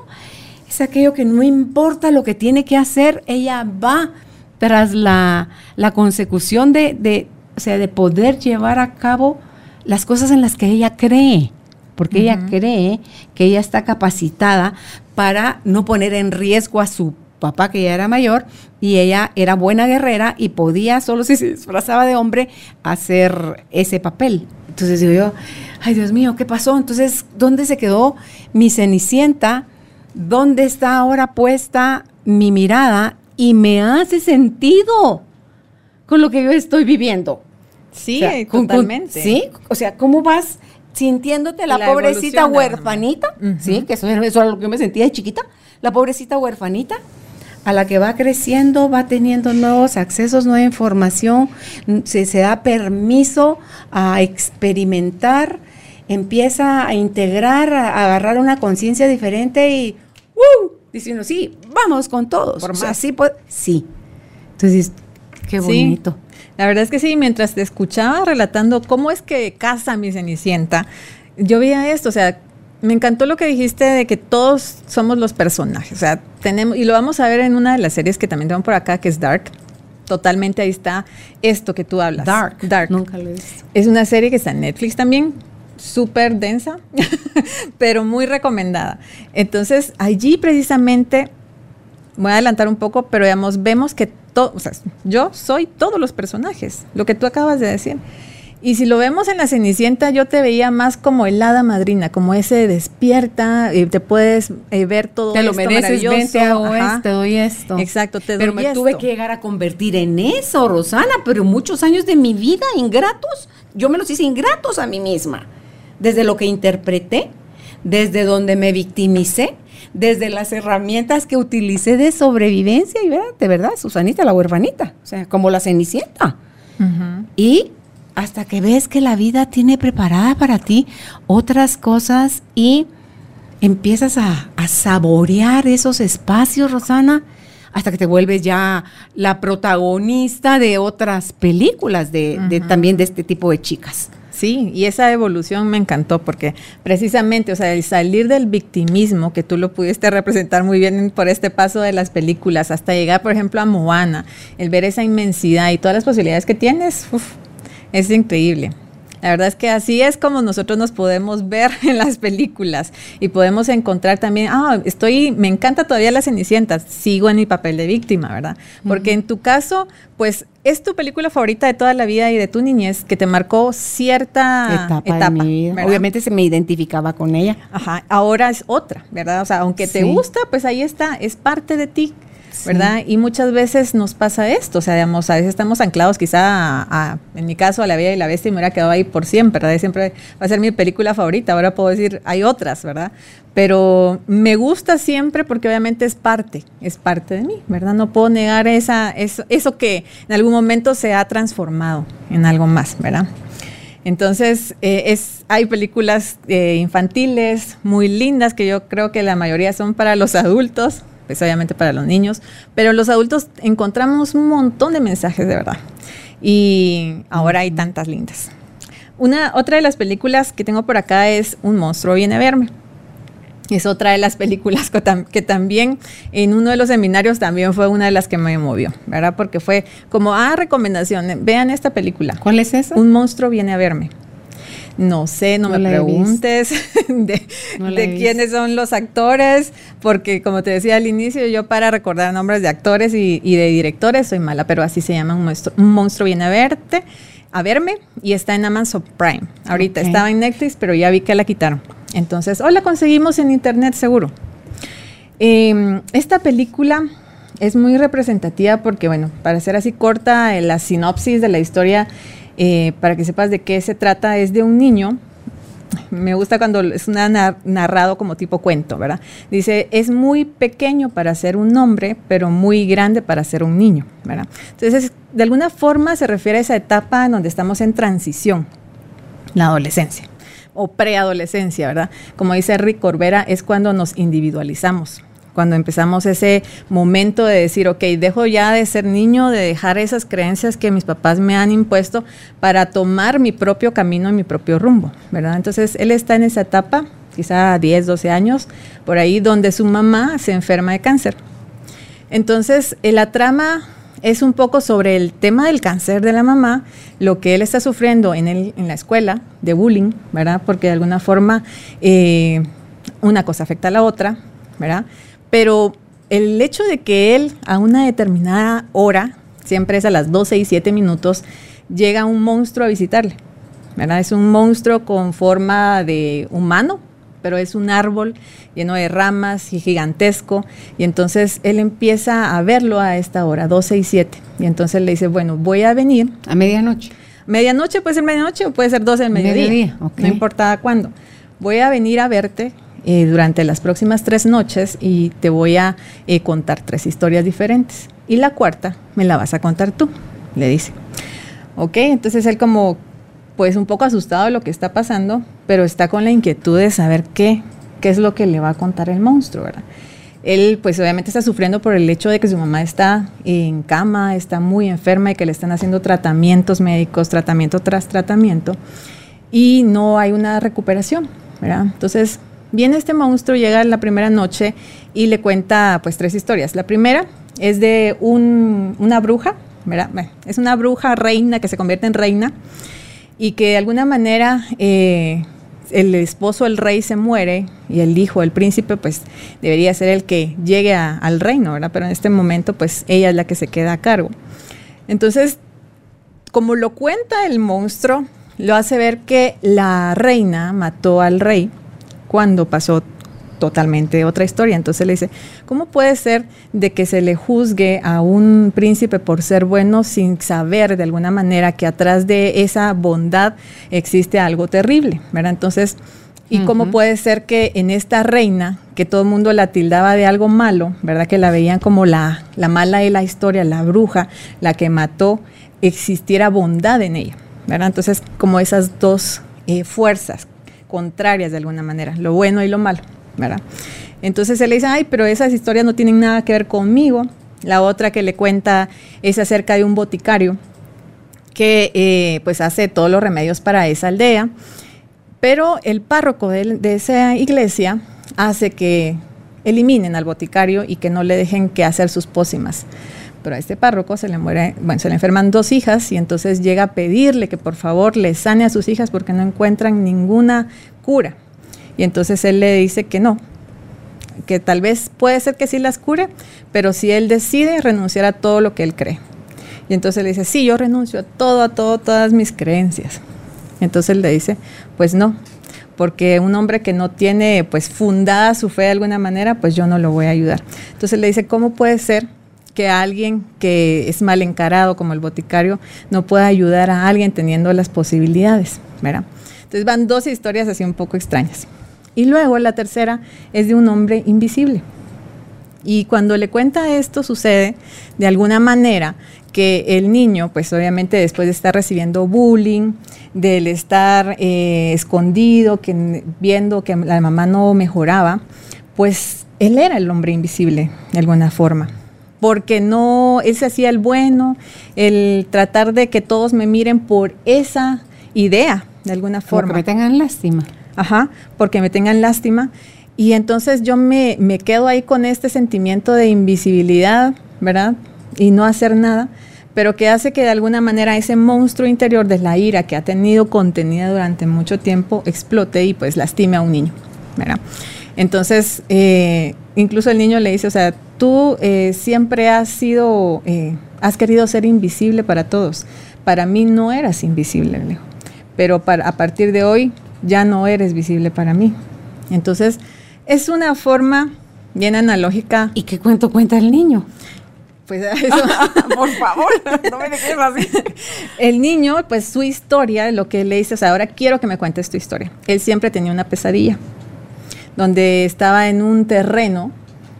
es aquello que no importa lo que tiene que hacer, ella va tras la, consecución de, o sea, de poder llevar a cabo las cosas en las que ella cree, porque ella cree que ella está capacitada para no poner en riesgo a su papá, que ya era mayor, y ella era buena guerrera y podía, solo si se disfrazaba de hombre, hacer ese papel. Entonces digo yo, ay Dios mío, ¿qué pasó? Entonces, ¿dónde se quedó mi cenicienta? ¿Dónde está ahora puesta mi mirada y me hace sentido con lo que yo estoy viviendo. Sí, totalmente. sí, o sea, ¿cómo vas sintiéndote la, pobrecita huerfanita? Sí, que eso, eso, era lo que yo me sentía de chiquita. La pobrecita huerfanita a la que va creciendo, va teniendo nuevos accesos, nueva información, se, se da permiso a experimentar, empieza a integrar, a, agarrar una conciencia diferente y ¡uh! diciendo, sí, vamos con todos. Por más. sí, sí. Entonces, qué bonito. La verdad es que sí, mientras te escuchaba relatando cómo es que casa mi Cenicienta, yo veía esto, o sea, me encantó lo que dijiste de que todos somos los personajes, o sea, tenemos, y lo vamos a ver en una de las series que también tengo por acá, que es Dark. Totalmente ahí está esto que tú hablas. Dark. Dark. Nunca lo he visto. Es una serie que está en Netflix también súper densa, pero muy recomendada. Entonces, allí precisamente, voy a adelantar un poco, pero digamos, vemos que todo, o sea, yo soy todos los personajes, lo que tú acabas de decir. Y si lo vemos en la Cenicienta, yo te veía más como el hada madrina, como ese despierta, y te puedes eh, ver todo te lo mereces, ven, te hago esto, te doy esto. Exacto, te pero me tuve que llegar a convertir en eso, Rosana, pero muchos años de mi vida ingratos, yo me los hice ingratos a mí misma. Desde lo que interpreté, desde donde me victimicé, desde las herramientas que utilicé de sobrevivencia y de verdad, Susanita, la huerfanita, o sea, como la cenicienta. Y hasta que ves que la vida tiene preparada para ti otras cosas y empiezas a, saborear esos espacios, Rosana, hasta que te vuelves ya la protagonista de otras películas de también de este tipo de chicas. Sí, y esa evolución me encantó porque precisamente, o sea, el salir del victimismo, que tú lo pudiste representar muy bien por este paso de las películas, hasta llegar, por ejemplo, a Moana, el ver esa inmensidad y todas las posibilidades que tienes, es increíble. La verdad es que así es como nosotros nos podemos ver en las películas y podemos encontrar también, ah, estoy, me encanta todavía la Cenicienta, sigo en mi papel de víctima, ¿verdad? Porque en tu caso, pues es tu película favorita de toda la vida y de tu niñez que te marcó cierta etapa, de mi vida. Obviamente se me identificaba con ella. Ajá, ahora es otra, ¿verdad? O sea, aunque te gusta, pues ahí está, es parte de ti. ¿Verdad? Y muchas veces nos pasa esto, o sea, digamos, a veces estamos anclados quizá a, en mi caso, a La Bella y la Bestia y me hubiera quedado ahí por siempre, ¿verdad? siempre va a ser mi película favorita, ahora puedo decir, hay otras, ¿verdad? Pero me gusta siempre porque obviamente es parte, es parte de mí, ¿verdad? No puedo negar esa, eso, eso que en algún momento se ha transformado en algo más, ¿verdad? Entonces, eh, es, hay películas eh, infantiles muy lindas que yo creo que la mayoría son para los adultos, pues obviamente para los niños, pero los adultos encontramos un montón de mensajes de verdad. Y ahora hay tantas lindas. Una, otra de las películas que tengo por acá es Un monstruo viene a verme. es otra de las películas que, también en uno de los seminarios también fue una de las que me movió, ¿verdad? Porque fue como, ah, recomendación, vean esta película. ¿Cuál es esa? Un monstruo viene a verme. No sé, no, me preguntes de, quiénes son los actores, porque como te decía al inicio, yo para recordar nombres de actores y, de directores soy mala, pero así se llama un monstruo, un monstruo viene a verte, a verme, y está en Amazon Prime. Ahorita estaba en Netflix, pero ya vi que la quitaron. Entonces, o la conseguimos en internet seguro. Em, esta película es muy representativa porque, bueno, para ser así corta, la sinopsis de la historia eh, para que sepas de qué se trata, es de un niño. Me gusta cuando es una narrado como tipo cuento, ¿verdad? Dice, es muy pequeño para ser un hombre, pero muy grande para ser un niño, ¿verdad? Entonces, de alguna forma se refiere a esa etapa en donde estamos en transición, la adolescencia o preadolescencia, ¿verdad? Como dice Rick Corbera, es cuando nos individualizamos, cuando empezamos ese momento de decir, ok, dejo ya de ser niño, de dejar esas creencias que mis papás me han impuesto para tomar mi propio camino y mi propio rumbo, ¿verdad? Entonces, él está en esa etapa, quizá 10, 12 años, por ahí donde su mamá se enferma de cáncer. Entonces, la trama es un poco sobre el tema del cáncer de la mamá, lo que él está sufriendo en, en la escuela de bullying, ¿verdad? Porque de alguna forma eh, una cosa afecta a la otra, ¿verdad? Pero el hecho de que él a una determinada hora, siempre es a las 12 y 7 minutos, llega un monstruo a visitarle. ¿verdad? Es un monstruo con forma de humano, pero es un árbol lleno de ramas y gigantesco. Y entonces él empieza a verlo a esta hora, 12 y 7. Y entonces le dice, bueno, voy a venir. A medianoche. Medianoche puede ser medianoche o puede ser 12 del mediodía. No importa cuándo. Voy a venir a verte eh, durante las próximas tres noches y te voy a eh, contar tres historias diferentes. Y la cuarta me la vas a contar tú, le dice. Ok, entonces él como pues un poco asustado de lo que está pasando, pero está con la inquietud de saber qué, qué es lo que le va a contar el monstruo, ¿verdad? Él pues obviamente está sufriendo por el hecho de que su mamá está en cama, está muy enferma y que le están haciendo tratamientos médicos, tratamiento tras tratamiento, y no hay una recuperación, ¿verdad? Entonces Viene este monstruo, llega la primera noche y le cuenta pues tres historias. La primera es de una bruja. Es una bruja reina que se convierte en reina y que de alguna manera eh, el esposo, el rey, se muere y el hijo, el príncipe, pues debería ser el que llegue al reino, ¿verdad? Pero en este momento, pues ella es la que se queda a cargo. Entonces, como lo cuenta el monstruo, lo hace ver que la reina mató al rey cuando pasó totalmente otra historia. Entonces le dice, ¿cómo puede ser de que se le juzgue a un príncipe por ser bueno sin saber de alguna manera que atrás de esa bondad existe algo terrible? ¿verdad? Entonces, ¿y cómo puede ser que en esta reina, que todo el mundo la tildaba de algo malo, ¿verdad? Que la veían como la, la mala de la historia, la bruja, la que mató, existiera bondad en ella, ¿verdad? Entonces, como esas dos eh, fuerzas contrarias de alguna manera, lo bueno y lo malo, ¿verdad? Entonces él le dice, ay, pero esas historias no tienen nada que ver conmigo. La otra que le cuenta es acerca de un boticario que eh, pues hace todos los remedios para esa aldea, pero el párroco de, de esa iglesia hace que eliminen al boticario y que no le dejen que hacer sus pócimas pero a este párroco se le muere, bueno, se le enferman dos hijas y entonces llega a pedirle que por favor le sane a sus hijas porque no encuentran ninguna cura. Y entonces él le dice que no, que tal vez puede ser que sí las cure, pero si él decide renunciar a todo lo que él cree. Y entonces le dice, sí, yo renuncio a todo, a todo, todas mis creencias. Entonces él le dice, pues no, porque un hombre que no tiene pues fundada su fe de alguna manera, pues yo no lo voy a ayudar. Entonces le dice, ¿cómo puede ser que alguien que es mal encarado como el boticario no pueda ayudar a alguien teniendo las posibilidades, ¿verdad? Entonces van dos historias así un poco extrañas. Y luego la tercera es de un hombre invisible. Y cuando le cuenta esto sucede de alguna manera que el niño, pues obviamente después de estar recibiendo bullying, del estar eh, escondido, que, viendo que la mamá no mejoraba, pues él era el hombre invisible de alguna forma porque no, él se hacía el bueno, el tratar de que todos me miren por esa idea, de alguna forma. Porque me tengan lástima. Ajá, porque me tengan lástima. Y entonces yo me, me quedo ahí con este sentimiento de invisibilidad, ¿verdad? Y no hacer nada pero que hace que de alguna manera ese monstruo interior de la ira que ha tenido contenida durante mucho tiempo explote y pues lastime a un niño. ¿verdad? Entonces, eh, incluso el niño le dice, o sea, tú eh, siempre has sido, eh, has querido ser invisible para todos. Para mí no eras invisible, le pero para, a partir de hoy ya no eres visible para mí. Entonces, es una forma bien analógica. ¿Y qué cuento cuenta el niño? Pues eso. Por favor, no me dejes así. El niño, pues su historia, lo que le dice, o sea, ahora quiero que me cuentes tu historia. Él siempre tenía una pesadilla, donde estaba en un terreno,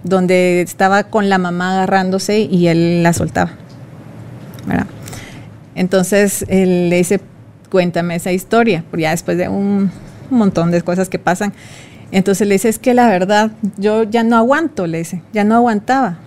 donde estaba con la mamá agarrándose y él la soltaba. ¿verdad? Entonces él le dice, cuéntame esa historia, ya después de un, montón de cosas que pasan. Entonces le dice, es que la verdad, yo ya no aguanto, le dice, ya no aguantaba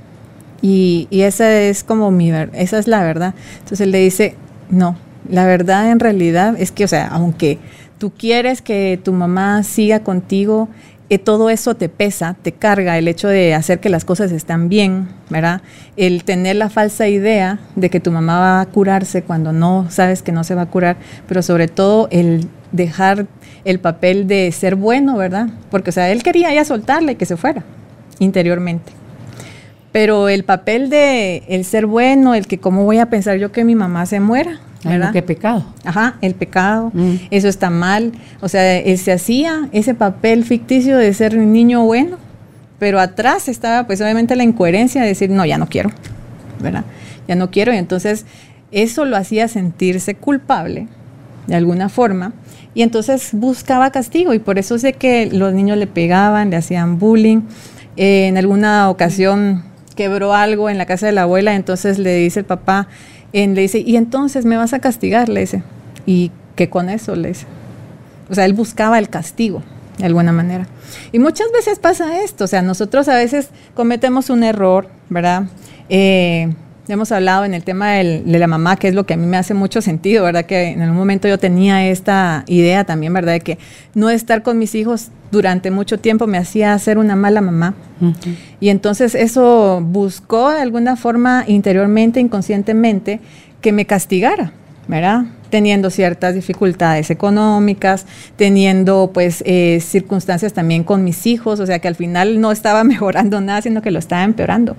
y, esa es como mi esa es la verdad. Entonces él le dice, no, la verdad en realidad es que, o sea, aunque tú quieres que tu mamá siga contigo, todo eso te pesa, te carga el hecho de hacer que las cosas están bien, ¿verdad? El tener la falsa idea de que tu mamá va a curarse cuando no sabes que no se va a curar, pero sobre todo el dejar el papel de ser bueno, ¿verdad? Porque, o sea, él quería ya soltarle que se fuera interiormente. Pero el papel de el ser bueno, el que cómo voy a pensar yo que mi mamá se muera, qué pecado. Ajá, el pecado, mm. eso está mal. O sea, él se hacía ese papel ficticio de ser un niño bueno, pero atrás estaba pues obviamente la incoherencia de decir, no, ya no quiero, ¿verdad? Ya no quiero. Y entonces eso lo hacía sentirse culpable de alguna forma. Y entonces buscaba castigo y por eso sé que los niños le pegaban, le hacían bullying. Eh, en alguna ocasión quebró algo en la casa de la abuela, entonces le dice el papá, le dice, y entonces me vas a castigar, le dice, y que con eso le dice. O sea, él buscaba el castigo, de alguna manera. Y muchas veces pasa esto, o sea, nosotros a veces cometemos un error, ¿verdad? Eh, hemos hablado en el tema de la mamá, que es lo que a mí me hace mucho sentido, ¿verdad? Que en un momento yo tenía esta idea también, ¿verdad? De que no estar con mis hijos durante mucho tiempo me hacía ser una mala mamá. Y entonces eso buscó de alguna forma interiormente, inconscientemente, que me castigara, ¿verdad? Teniendo ciertas dificultades económicas, teniendo pues eh, circunstancias también con mis hijos, o sea que al final no estaba mejorando nada, sino que lo estaba empeorando.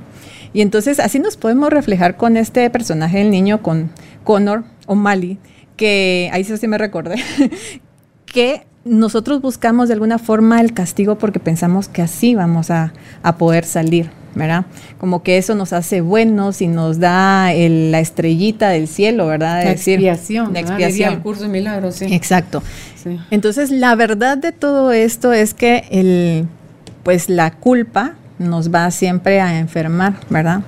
Y entonces así nos podemos reflejar con este personaje del niño, con Connor o Mali, que ahí sí me recordé, que nosotros buscamos de alguna forma el castigo porque pensamos que así vamos a, poder salir, ¿verdad? Como que eso nos hace buenos y nos da la estrellita del cielo, ¿verdad? la expiación. La expiación. el curso de milagros, sí. Exacto. Entonces, la verdad de todo esto es que el, pues la culpa nos va siempre a enfermar, ¿verdad?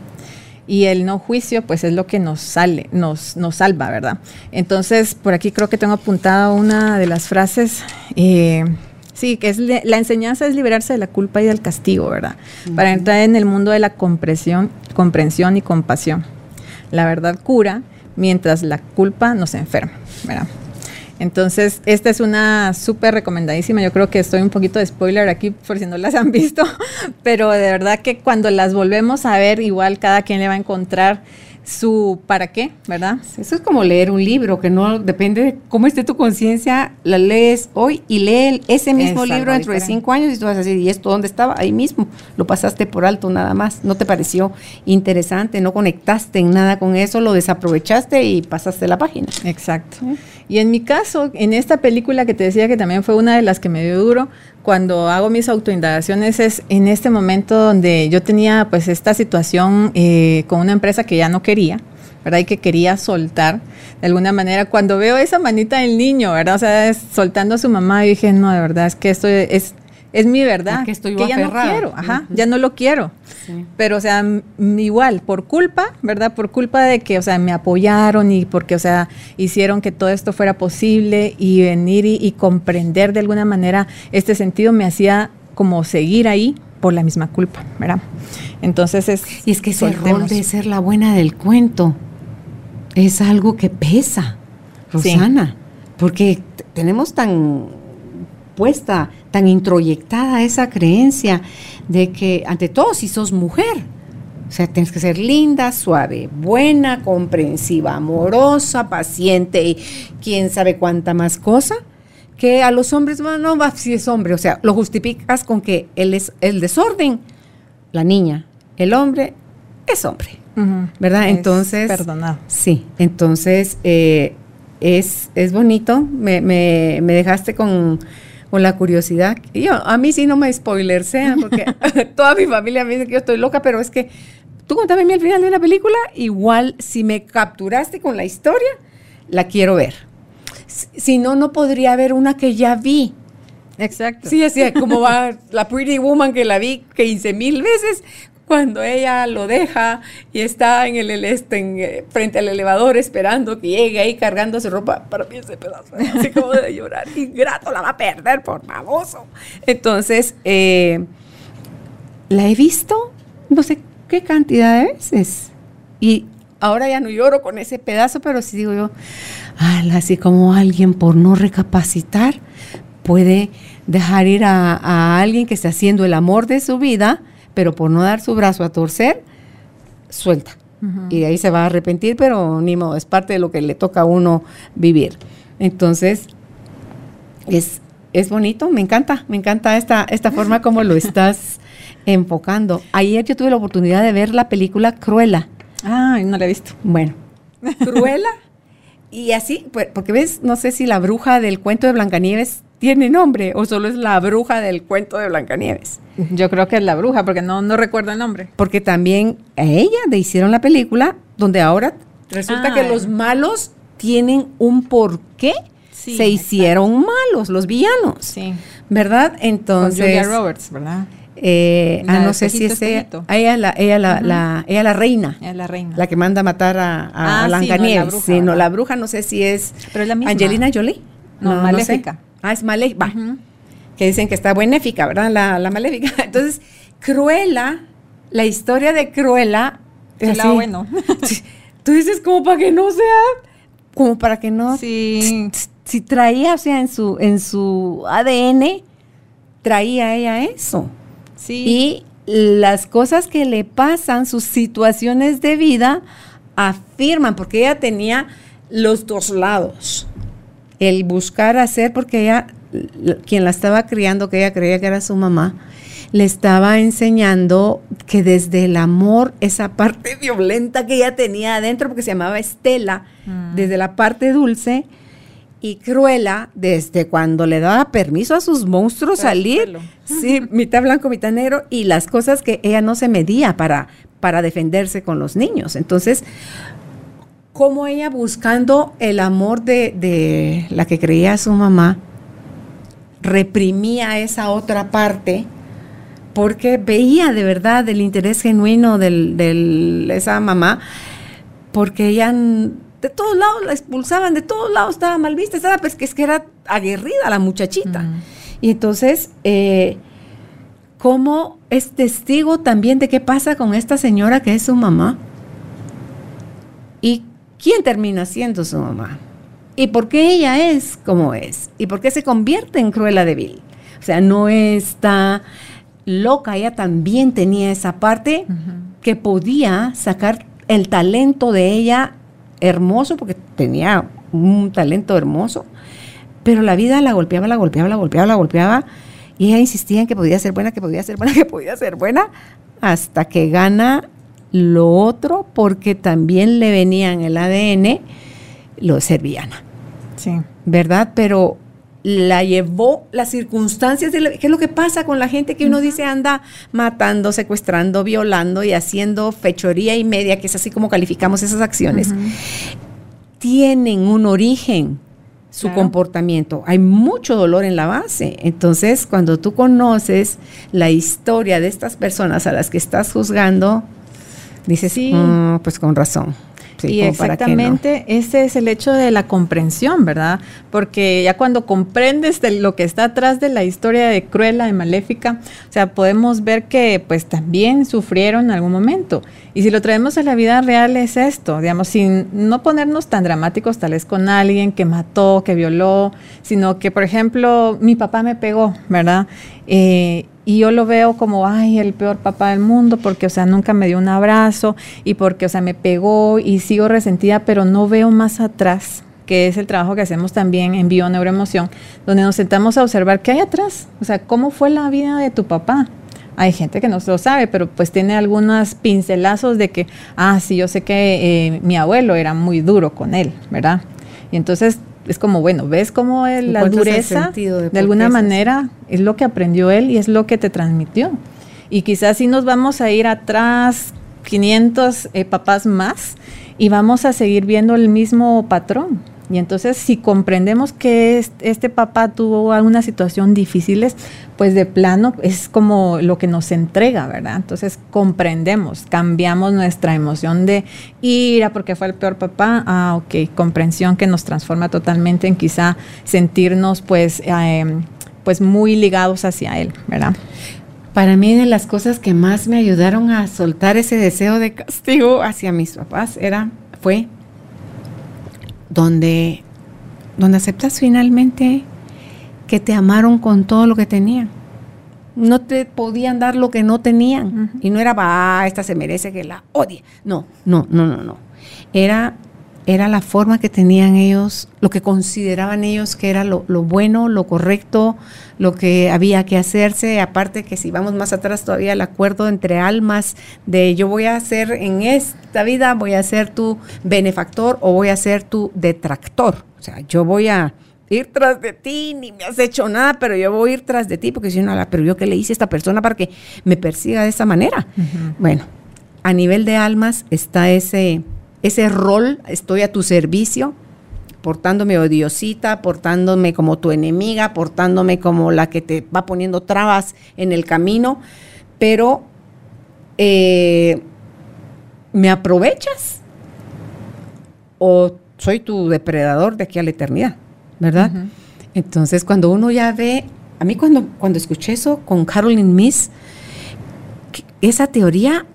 Y el no juicio, pues es lo que nos sale, nos, nos salva, ¿verdad? Entonces, por aquí creo que tengo apuntada una de las frases. Eh, sí, que es la enseñanza es liberarse de la culpa y del castigo, ¿verdad? Para entrar en el mundo de la comprensión, comprensión y compasión. La verdad cura, mientras la culpa nos enferma, ¿verdad? Entonces, esta es una súper recomendadísima. Yo creo que estoy un poquito de spoiler aquí por si no las han visto, pero de verdad que cuando las volvemos a ver, igual cada quien le va a encontrar su para qué, ¿verdad? Eso es como leer un libro, que no depende de cómo esté tu conciencia, la lees hoy y lee ese mismo libro dentro de cinco años y tú vas a decir, ¿y esto dónde estaba? Ahí mismo, lo pasaste por alto nada más, no te pareció interesante, no conectaste en nada con eso, lo desaprovechaste y pasaste la página. Exacto. Y en mi caso, en esta película que te decía que también fue una de las que me dio duro, cuando hago mis autoindagaciones es en este momento donde yo tenía pues esta situación eh, con una empresa que ya no quería, ¿verdad? Y que quería soltar de alguna manera. Cuando veo esa manita del niño, ¿verdad? O sea, soltando a su mamá, y dije, no, de verdad, es que esto es es mi verdad, que, estoy ya no quiero, ajá, ya no lo quiero. Pero, o sea, igual, por culpa, ¿verdad? Por culpa de que, o sea, me apoyaron y porque, o sea, hicieron que todo esto fuera posible y venir y, comprender de alguna manera este sentido me hacía como seguir ahí por la misma culpa, ¿verdad? Entonces es... Y es que ese rol de ser la buena del cuento es algo que pesa, Rosana, porque tenemos tan puesta tan introyectada esa creencia de que ante todo si sos mujer, o sea, tienes que ser linda, suave, buena, comprensiva, amorosa, paciente y quién sabe cuánta más cosa, que a los hombres, bueno, no va si es hombre, o sea, lo justificas con que él es el desorden, la niña, el hombre es hombre, ¿verdad? entonces, perdonado. Sí, entonces eh, es, es bonito, me, me, me dejaste con con la curiosidad. yo, a mí sí no me spoiler sean, porque toda mi familia me dice que yo estoy loca, pero es que tú contame a mí al final de una película, igual si me capturaste con la historia, la quiero ver. Si no, no podría haber una que ya vi. Exacto. Sí, así como va la Pretty Woman que la vi 15 mil veces, cuando ella lo deja y está en el este, eh, frente al elevador esperando que llegue ahí cargando su ropa, para mí ese pedazo, así como de llorar, ingrato, la va a perder por baboso. Entonces, eh, la he visto, no sé qué cantidad de veces. Y ahora ya no lloro con ese pedazo, pero sí digo yo, así como alguien por no recapacitar puede dejar ir a, a alguien que está haciendo el amor de su vida pero por no dar su brazo a torcer, suelta. Y de ahí se va a arrepentir, pero ni modo, es parte de lo que le toca a uno vivir. Entonces, es, es bonito, me encanta, me encanta esta, esta forma como lo estás enfocando. Ayer yo tuve la oportunidad de ver la película Cruella. Ah, no la he visto. Bueno, Cruella. Y así, pues, porque ves, no sé si la bruja del cuento de Blancanieves tiene nombre o solo es la bruja del cuento de Blancanieves. Yo creo que es la bruja, porque no, no recuerdo el nombre. Porque también a ella le hicieron la película donde ahora resulta que ah. los malos tienen un porqué. se hicieron malos, los villanos. Sí. ¿Verdad? Entonces. Con Julia Roberts, ¿verdad? Eh, ah, no sé si es ella, ella, la, ella, la, la, ella la reina. Ella la reina. La que manda a matar a, a, ah, Blancanieves. Sí, no, la bruja, no sé si es. Pero es la misma. Angelina Jolie. No, Maléfica. Ah, es maléfica. Que dicen que está benéfica, ¿verdad? La, la maléfica. Entonces, Cruella, la historia de Cruella. Es la bueno. Tú dices como para que no sea, como para que no. Sí. Si traía, o sea, en su, en su ADN, traía ella eso. Sí. Y las cosas que le pasan, sus situaciones de vida, afirman, porque ella tenía los dos lados el buscar hacer, porque ella, quien la estaba criando, que ella creía que era su mamá, le estaba enseñando que desde el amor, esa parte violenta que ella tenía adentro, porque se llamaba Estela, mm. desde la parte dulce, y Cruela, desde cuando le daba permiso a sus monstruos salir, sí, mitad blanco, mitad negro, y las cosas que ella no se medía para, para defenderse con los niños. Entonces, cómo ella buscando el amor de, la que creía su mamá, reprimía esa otra parte porque veía de verdad el interés genuino de esa mamá, porque ella de todos lados la expulsaban, de todos lados estaba mal vista, estaba, pues que es que era aguerrida la muchachita. Y entonces, eh, ¿cómo es testigo también de qué pasa con esta señora que es su mamá? Y ¿quién termina siendo su mamá? ¿Y por qué ella es como es? ¿Y por qué se convierte en Cruella de Vil? O sea, no está loca, ella también tenía esa parte que podía sacar el talento de ella hermoso, porque tenía un talento hermoso, pero la vida la golpeaba, la golpeaba, la golpeaba, la golpeaba, y ella insistía en que podía ser buena, que podía ser buena, que podía ser buena, hasta que gana lo otro porque también le venía en el ADN lo serviana. Sí. ¿Verdad? Pero la llevó las circunstancias de qué es lo que pasa con la gente que uno dice anda matando, secuestrando, violando y haciendo fechoría y media, que es así como calificamos esas acciones. Tienen un origen su comportamiento. Hay mucho dolor en la base. Entonces, cuando tú conoces la historia de estas personas a las que estás juzgando, Dices, sí. Mm, pues con razón. Y exactamente ese es el hecho de la comprensión, ¿verdad? Porque ya cuando comprendes de lo que está atrás de la historia de Cruella, de Maléfica, o sea, podemos ver que pues también sufrieron en algún momento. Y si lo traemos a la vida real es esto, digamos, sin no ponernos tan dramáticos tal vez con alguien que mató, que violó, sino que, por ejemplo, mi papá me pegó, ¿verdad? Eh, y yo lo veo como, ay, el peor papá del mundo, porque, o sea, nunca me dio un abrazo y porque, o sea, me pegó y sigo resentida, pero no veo más atrás, que es el trabajo que hacemos también en Bio Neuroemoción, donde nos sentamos a observar qué hay atrás, o sea, cómo fue la vida de tu papá. Hay gente que no lo sabe, pero pues tiene algunos pincelazos de que, ah, sí, yo sé que eh, mi abuelo era muy duro con él, ¿verdad? Y entonces es como, bueno, ¿ves cómo la dureza de, alguna manera es lo que aprendió él y es lo que te transmitió? Y quizás si nos vamos a ir atrás 500 eh, papás más y vamos a seguir viendo el mismo patrón. Y entonces si comprendemos que este, papá tuvo alguna situación difíciles, pues de plano es como lo que nos entrega, ¿verdad? Entonces comprendemos, cambiamos nuestra emoción de ira porque fue el peor papá, ah, ok, comprensión que nos transforma totalmente en quizá sentirnos pues, em, pues muy ligados hacia él, ¿verdad? Para mí de las cosas que más me ayudaron a soltar ese deseo de castigo hacia mis papás era, fue donde, donde aceptas finalmente que te amaron con todo lo que tenían. No te podían dar lo que no tenían. Y no era, va, esta se merece que la odie. No, no, no, no, no. Era, era la forma que tenían ellos, lo que consideraban ellos que era lo, lo, bueno, lo correcto, lo que había que hacerse. Aparte que si vamos más atrás todavía el acuerdo entre almas de yo voy a ser en esta vida, voy a ser tu benefactor o voy a ser tu detractor. O sea, yo voy a ir tras de ti, ni me has hecho nada, pero yo voy a ir tras de ti, porque si no, pero yo qué le hice a esta persona para que me persiga de esa manera. Bueno, a nivel de almas está ese, ese rol, estoy a tu servicio, portándome odiosita, portándome como tu enemiga, portándome como la que te va poniendo trabas en el camino, pero eh, ¿me aprovechas? ¿O soy tu depredador de aquí a la eternidad? ¿Verdad? Entonces, cuando uno ya ve, a mí cuando, cuando escuché eso con Caroline Miss, esa teoría,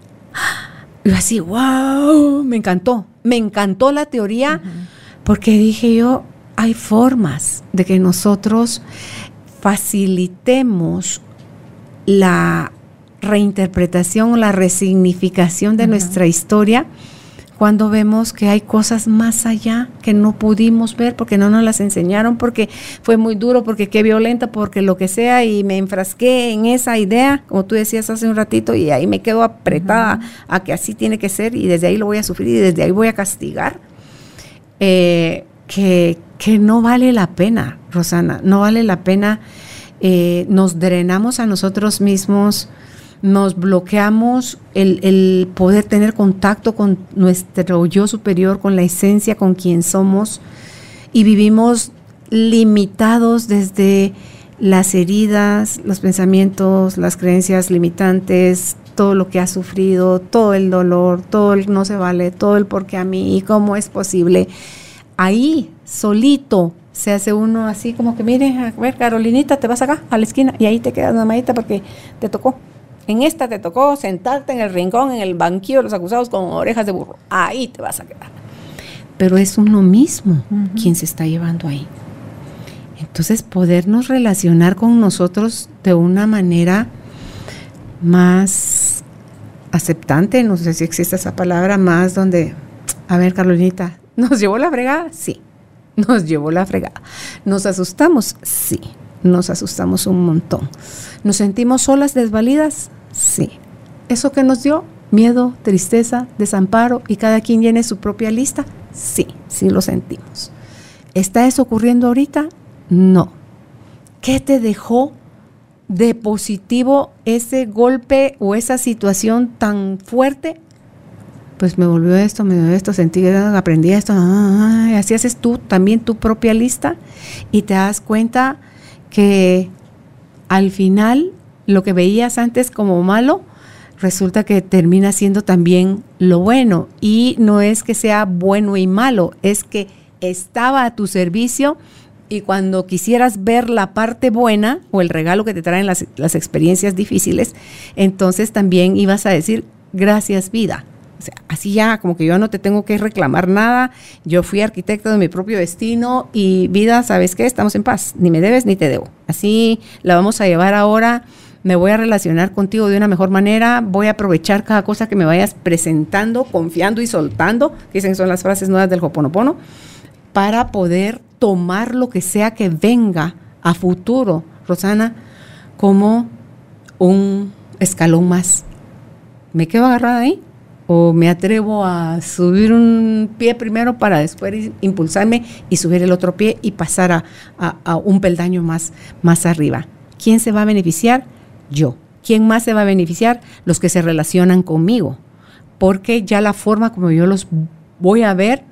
yo así, wow, me encantó, me encantó la teoría porque dije yo, hay formas de que nosotros facilitemos la reinterpretación o la resignificación de nuestra historia cuando vemos que hay cosas más allá que no pudimos ver porque no nos las enseñaron, porque fue muy duro, porque qué violenta, porque lo que sea, y me enfrasqué en esa idea, como tú decías hace un ratito, y ahí me quedo apretada a que así tiene que ser, y desde ahí lo voy a sufrir, y desde ahí voy a castigar. Eh, que, no vale la pena, Rosana, no vale la pena. Eh, nos drenamos a nosotros mismos, nos bloqueamos el, el, poder tener contacto con nuestro yo superior, con la esencia, con quien somos, y vivimos limitados desde las heridas, los pensamientos, las creencias limitantes, todo lo que ha sufrido, todo el dolor, todo el no se vale, todo el por qué a mí y cómo es posible. Ahí, solito, se hace uno así como que, mire, a ver, Carolinita, te vas acá, a la esquina, y ahí te quedas mamadita porque te tocó. En esta te tocó sentarte en el rincón, en el banquillo de los acusados con orejas de burro. Ahí te vas a quedar. Pero es uno mismo quien se está llevando ahí. Entonces, podernos relacionar con nosotros de una manera más aceptante, no sé si existe esa palabra, más donde, a ver, Carolina, ¿nos llevó la fregada? Sí, nos llevó la fregada. ¿Nos asustamos? Sí, nos asustamos un montón. ¿Nos sentimos solas, desvalidas? Sí. ¿Eso que nos dio? Miedo, tristeza, desamparo y cada quien llene su propia lista? Sí, sí lo sentimos. ¿Está eso ocurriendo ahorita? No. ¿Qué te dejó de positivo ese golpe o esa situación tan fuerte, pues me volvió esto, me dio esto, sentí aprendí esto, ah, así haces tú también tu propia lista y te das cuenta que al final lo que veías antes como malo resulta que termina siendo también lo bueno. Y no es que sea bueno y malo, es que estaba a tu servicio y cuando quisieras ver la parte buena o el regalo que te traen las, las experiencias difíciles, entonces también ibas a decir, gracias vida. Así ya, como que yo no te tengo que reclamar nada, yo fui arquitecto de mi propio destino y vida, ¿sabes qué? Estamos en paz, ni me debes ni te debo. Así la vamos a llevar ahora, me voy a relacionar contigo de una mejor manera, voy a aprovechar cada cosa que me vayas presentando, confiando y soltando, que dicen son las frases nuevas del Hoponopono, para poder tomar lo que sea que venga a futuro, Rosana, como un escalón más. ¿Me quedo agarrada ahí? ¿O me atrevo a subir un pie primero para después impulsarme y subir el otro pie y pasar a, a un peldaño más, más arriba? ¿Quién se va a beneficiar? Yo. ¿Quién más se va a beneficiar? Los que se relacionan conmigo. Porque ya la forma como yo los voy a ver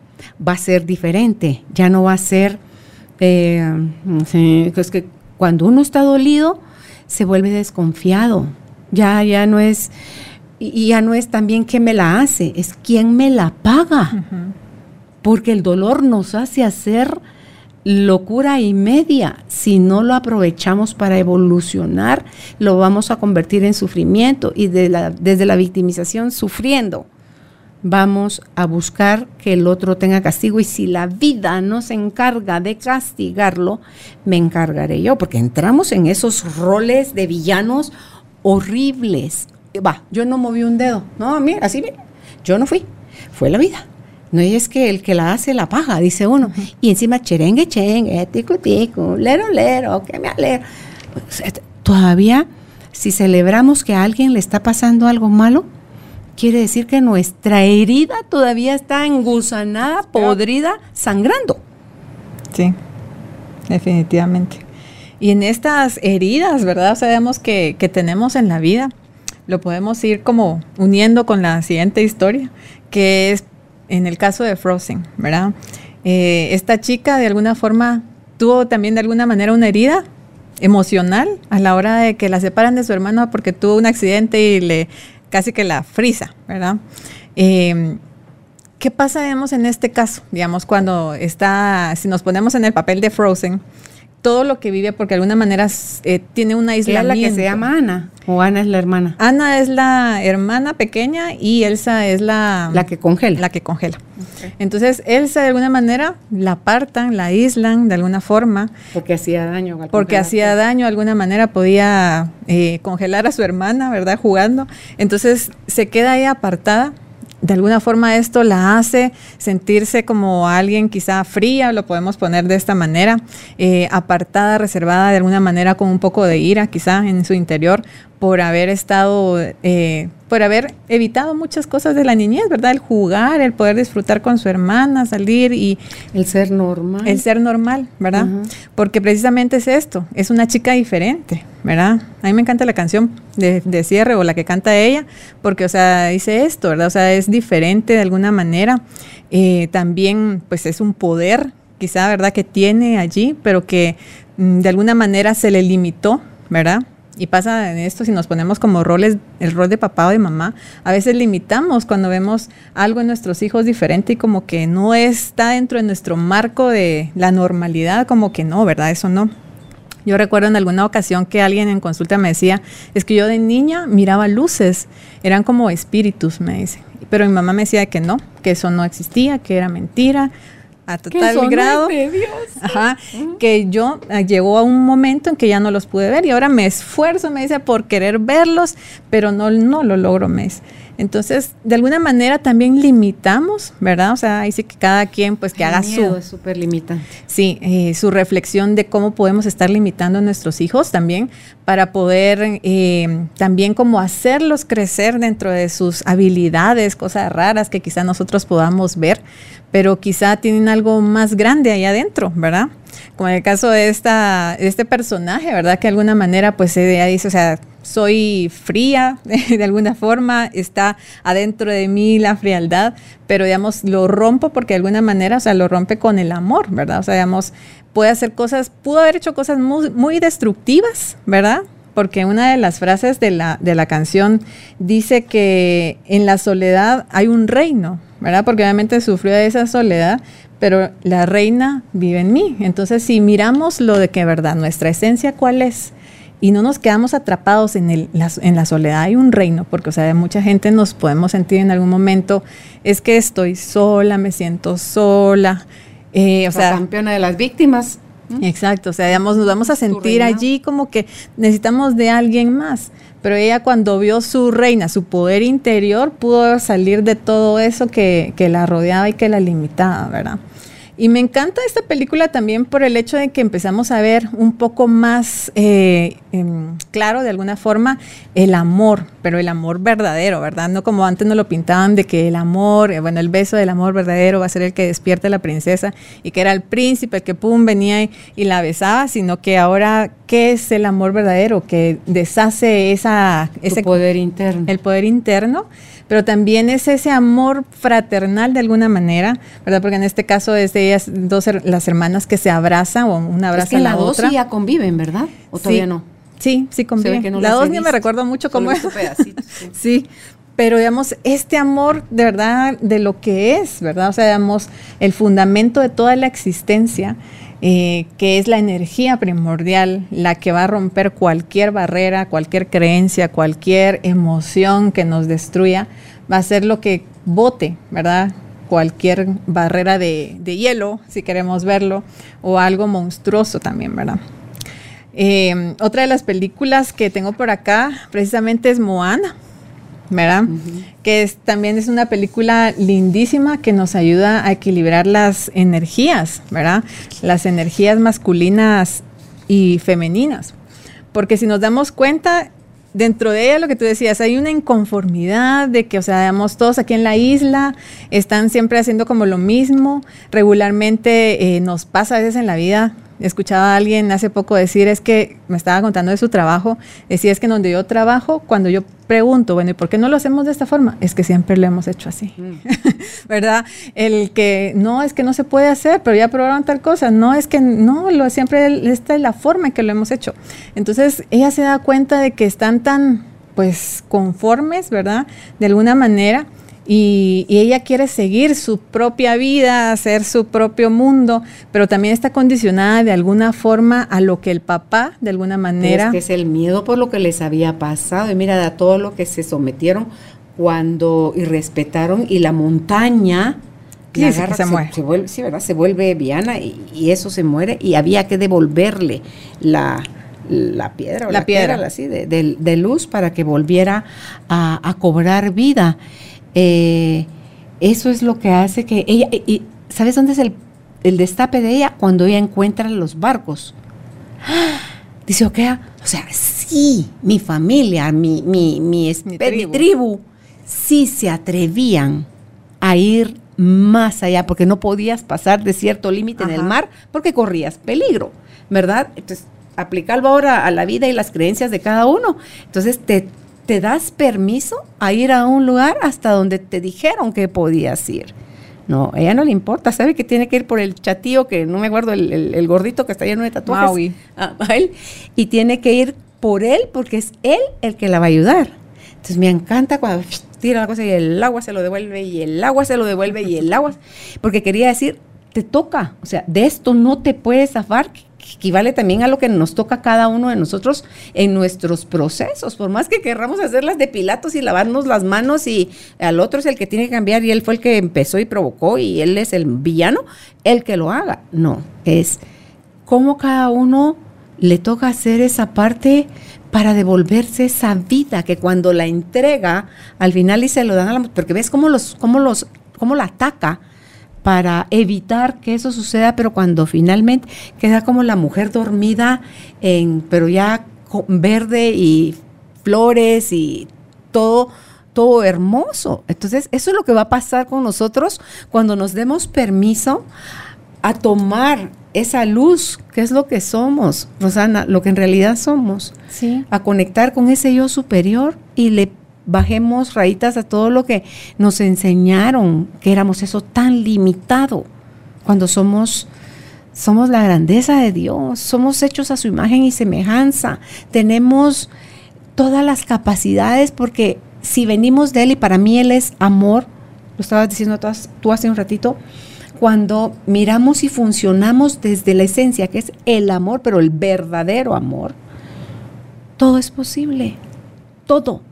va a ser diferente, ya no va a ser, eh, es que cuando uno está dolido se vuelve desconfiado, ya, ya no es, y ya no es también quién me la hace, es quién me la paga, porque el dolor nos hace hacer locura y media. Si no lo aprovechamos para evolucionar, lo vamos a convertir en sufrimiento y desde la victimización sufriendo vamos a buscar que el otro tenga castigo y si la vida no se encarga de castigarlo, me encargaré yo, porque entramos en esos roles de villanos horribles. Va, yo no moví un dedo, no, mira, así, mira, yo no fui, fue la vida. No es que el que la hace la paga, dice uno. Y encima cherengue, chengue, tico, tico, lero, lero, que me alegro. Todavía, si celebramos que a alguien le está pasando algo malo, quiere decir que nuestra herida todavía está engusanada, podrida, sangrando. Sí, definitivamente. Y en estas heridas, ¿verdad? Sabemos que, que tenemos en la vida, lo podemos ir como uniendo con la siguiente historia, que es en el caso de Frozen, ¿verdad? Eh, esta chica de alguna forma tuvo también de alguna manera una herida emocional a la hora de que la separan de su hermano porque tuvo un accidente y le casi que la frisa, ¿verdad? Em, ¿Qué pasa, digamos, en este caso? Digamos, cuando está, si nos ponemos en el papel de Frozen, todo lo que vive, porque de alguna manera eh, tiene una isla. la que se llama Ana? ¿O Ana es la hermana? Ana es la hermana pequeña y Elsa es la... La que congela. La que congela. Entonces, Elsa de alguna manera la apartan, la aíslan de alguna forma. Porque hacía daño. Porque hacía daño, de alguna manera podía eh, congelar a su hermana, ¿verdad? Jugando. Entonces, se queda ahí apartada de alguna forma esto la hace sentirse como alguien quizá fría, lo podemos poner de esta manera, eh, apartada, reservada de alguna manera con un poco de ira quizá en su interior por haber estado, eh, por haber evitado muchas cosas de la niñez, ¿verdad? El jugar, el poder disfrutar con su hermana, salir y... El ser normal. El ser normal, ¿verdad? Porque precisamente es esto, es una chica diferente, ¿verdad? A mí me encanta la canción de, de, cierre o la que canta ella, porque, o sea, dice esto, ¿verdad? O sea, es diferente de alguna manera. Eh, también, pues es un poder, quizá, ¿verdad? Que tiene allí, pero que mm, de alguna manera se le limitó, ¿verdad? Y pasa en esto si nos ponemos como roles, el rol de papá o de mamá, a veces limitamos cuando vemos algo en nuestros hijos diferente y como que no está dentro de nuestro marco de la normalidad, como que no, ¿verdad? Eso no. Yo recuerdo en alguna ocasión que alguien en consulta me decía, es que yo de niña miraba luces, eran como espíritus, me dice. Pero mi mamá me decía que no, que eso no existía, que era mentira, a total grado. Ajá, que yo ah, llegó a un momento en que ya no los pude ver y ahora me esfuerzo, me dice, por querer verlos, pero no, no lo logro, me dice. Entonces, de alguna manera también limitamos, ¿verdad? O sea, ahí sí que cada quien pues que haga su... Es súper limitante. Sí, eh, su reflexión de cómo podemos estar limitando a nuestros hijos también para poder eh, también como hacerlos crecer dentro de sus habilidades, cosas raras que quizá nosotros podamos ver, pero quizá tienen algo más grande ahí adentro, ¿verdad? Como en el caso de, esta, de este personaje, ¿verdad? Que de alguna manera pues ella dice, o sea, soy fría de alguna forma, está adentro de mí la frialdad, pero digamos, lo rompo porque de alguna manera, o sea, lo rompe con el amor, ¿verdad? O sea, digamos, puede hacer cosas, pudo haber hecho cosas muy, muy destructivas, ¿verdad? porque una de las frases de la, de la canción dice que en la soledad hay un reino, ¿verdad? Porque obviamente sufrió de esa soledad, pero la reina vive en mí. Entonces, si miramos lo de que, ¿verdad? Nuestra esencia, ¿cuál es? Y no nos quedamos atrapados en, el, la, en la soledad. Hay un reino, porque, o sea, mucha gente nos podemos sentir en algún momento, es que estoy sola, me siento sola. Eh, o sea, campeona de las víctimas. Exacto, o sea, digamos, nos vamos a sentir allí como que necesitamos de alguien más. Pero ella cuando vio su reina, su poder interior, pudo salir de todo eso que, que la rodeaba y que la limitaba, ¿verdad? Y me encanta esta película también por el hecho de que empezamos a ver un poco más eh, em, claro, de alguna forma, el amor, pero el amor verdadero, ¿verdad? No como antes nos lo pintaban de que el amor, eh, bueno, el beso del amor verdadero va a ser el que despierte a la princesa y que era el príncipe que pum venía y, la besaba, sino que ahora, ¿qué es el amor verdadero? Que deshace esa, ese poder interno. El poder interno pero también es ese amor fraternal de alguna manera, ¿verdad? Porque en este caso es de ellas dos, las hermanas que se abrazan o una abraza es que a la, otra. ya conviven, ¿verdad? ¿O todavía no? Sí, sí conviven. la dos ni me recuerdo mucho cómo es. sí. pero digamos, este amor de verdad de lo que es, ¿verdad? O sea, digamos, el fundamento de toda la existencia eh, que es la energía primordial, la que va a romper cualquier barrera, cualquier creencia, cualquier emoción que nos destruya, va a ser lo que bote, ¿verdad? Cualquier barrera de, hielo, si queremos verlo, o algo monstruoso también, ¿verdad? Eh, otra de las películas que tengo por acá precisamente es Moana. ¿Verdad? Que es, también es una película lindísima que nos ayuda a equilibrar las energías, ¿verdad? Las energías masculinas y femeninas. Porque si nos damos cuenta, dentro de ella lo que tú decías, hay una inconformidad de que, o sea, digamos, todos aquí en la isla están siempre haciendo como lo mismo. Regularmente eh, nos pasa a veces en la vida escuchaba a alguien hace poco decir, es que me estaba contando de su trabajo, decía, es que donde yo trabajo, cuando yo pregunto, bueno, ¿y por qué no lo hacemos de esta forma? Es que siempre lo hemos hecho así, mm. ¿verdad? El que no, es que no se puede hacer, pero ya probaron tal cosa, no, es que no, lo, siempre esta es la forma en que lo hemos hecho. Entonces, ella se da cuenta de que están tan, pues, conformes, ¿verdad? De alguna manera y, ella quiere seguir su propia vida, hacer su propio mundo, pero también está condicionada de alguna forma a lo que el papá, de alguna manera... Es que es el miedo por lo que les había pasado y mira, a todo lo que se sometieron cuando y respetaron y la montaña... Sí, se, muere. Se, vuelve, sí, ¿verdad? Se vuelve viana y, eso se muere y había que devolverle la, la piedra o la, piedra, así, de, luz para que volviera a, a cobrar vida. Eh, eso es lo que hace que ella, y, ¿sabes dónde es el, destape de ella? Cuando ella encuentra los barcos. Dice, ok, o sea, sí, mi familia, mi, mi, mi, tribu. sí se atrevían a ir más allá, porque no podías pasar de cierto límite en el mar porque corrías peligro, ¿verdad? Entonces, aplicarlo ahora a la vida y las creencias de cada uno. Entonces, te te das permiso a ir a un lugar hasta donde te dijeron que podías ir. No, a ella no le importa, sabe que tiene que ir por el chatío, que no me acuerdo, el, gordito que está lleno de tatuajes. A, él, y tiene que ir por él porque es él el que la va a ayudar. Entonces me encanta cuando tira la cosa y el agua se lo devuelve y el agua se lo devuelve y el agua, porque quería decir, te toca, o sea, de esto no te puedes zafar, equivale también a lo que nos toca cada uno de nosotros en nuestros procesos. Por más que querramos hacerlas de pilatos y lavarnos las manos y al otro es el que tiene que cambiar y él fue el que empezó y provocó y él es el villano, el que lo haga. No, es cómo cada uno le toca hacer esa parte para devolverse esa vida que cuando la entrega al final y se lo dan a la porque ves cómo los cómo los cómo la ataca para evitar que eso suceda, pero cuando finalmente queda como la mujer dormida, en, pero ya verde y flores y todo, todo hermoso. Entonces, eso es lo que va a pasar con nosotros cuando nos demos permiso a tomar esa luz, que es lo que somos, Rosana, lo que en realidad somos, sí. a conectar con ese yo superior y le bajemos rayitas a todo lo que nos enseñaron, que éramos eso tan limitado, cuando somos somos la grandeza de Dios, somos hechos a su imagen y semejanza, tenemos todas las capacidades porque si venimos de Él y para mí Él es amor, lo estabas diciendo tú hace un ratito, cuando miramos y funcionamos desde la esencia, que es el amor, pero el verdadero amor, todo es posible, todo,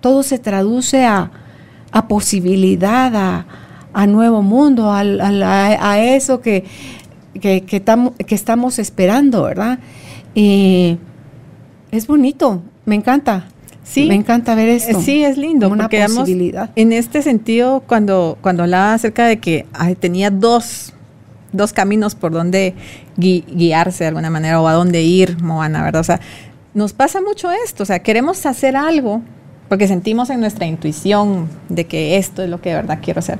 todo se traduce a, posibilidad, a, nuevo mundo, a, eso que, que, que, estamos esperando, ¿verdad? Y es bonito, me encanta. Sí, me encanta ver esto. Sí, es lindo. una posibilidad. en este sentido, cuando, cuando hablaba acerca de que tenía dos, dos caminos por donde guiarse de alguna manera o a dónde ir, Moana, ¿verdad? O sea, nos pasa mucho esto. O sea, queremos hacer algo porque sentimos en nuestra intuición de que esto es lo que de verdad quiero hacer.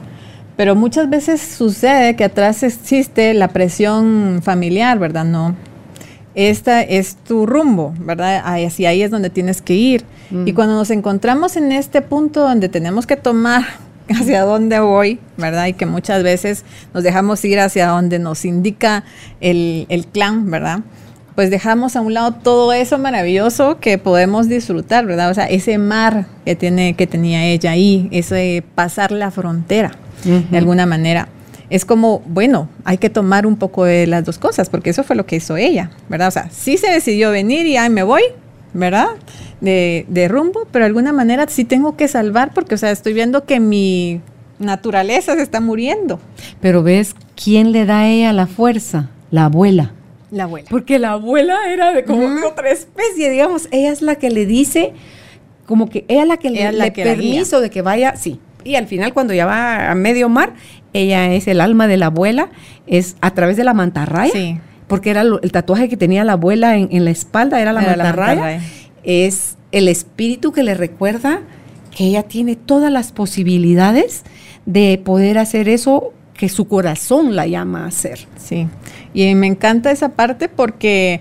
Pero muchas veces sucede que atrás existe la presión familiar, ¿verdad? No, esta es tu rumbo, ¿verdad? Hacia ahí es donde tienes que ir. Y cuando nos encontramos en este punto donde tenemos que tomar hacia dónde voy, ¿verdad? Y que muchas veces nos dejamos ir hacia donde nos indica el, el clan, ¿verdad? Pues dejamos a un lado todo eso maravilloso que podemos disfrutar, ¿verdad? O sea, ese mar que, tiene, que tenía ella ahí, ese pasar la frontera, de alguna manera es como, bueno, hay que tomar un poco de las dos cosas, porque eso fue lo que hizo ella, ¿verdad? O sea, sí se decidió venir y ahí me voy, ¿verdad? De, de rumbo, pero de alguna manera sí tengo que salvar, porque, o sea, estoy viendo que mi naturaleza se está muriendo. Pero ves, ¿quién le da a ella la fuerza? La abuela. La abuela. Porque la abuela era de como otra especie, digamos, ella es la que le dice, como que ella es la que le, da permiso de que vaya, sí. Y al final, cuando ya va a medio mar, ella es el alma de la abuela, es a través de la mantarraya. Sí. Porque era el tatuaje que tenía la abuela en, la espalda, era la, mantarraya. Es el espíritu que le recuerda que ella tiene todas las posibilidades de poder hacer eso que su corazón la llama a hacer. Sí, y me encanta esa parte porque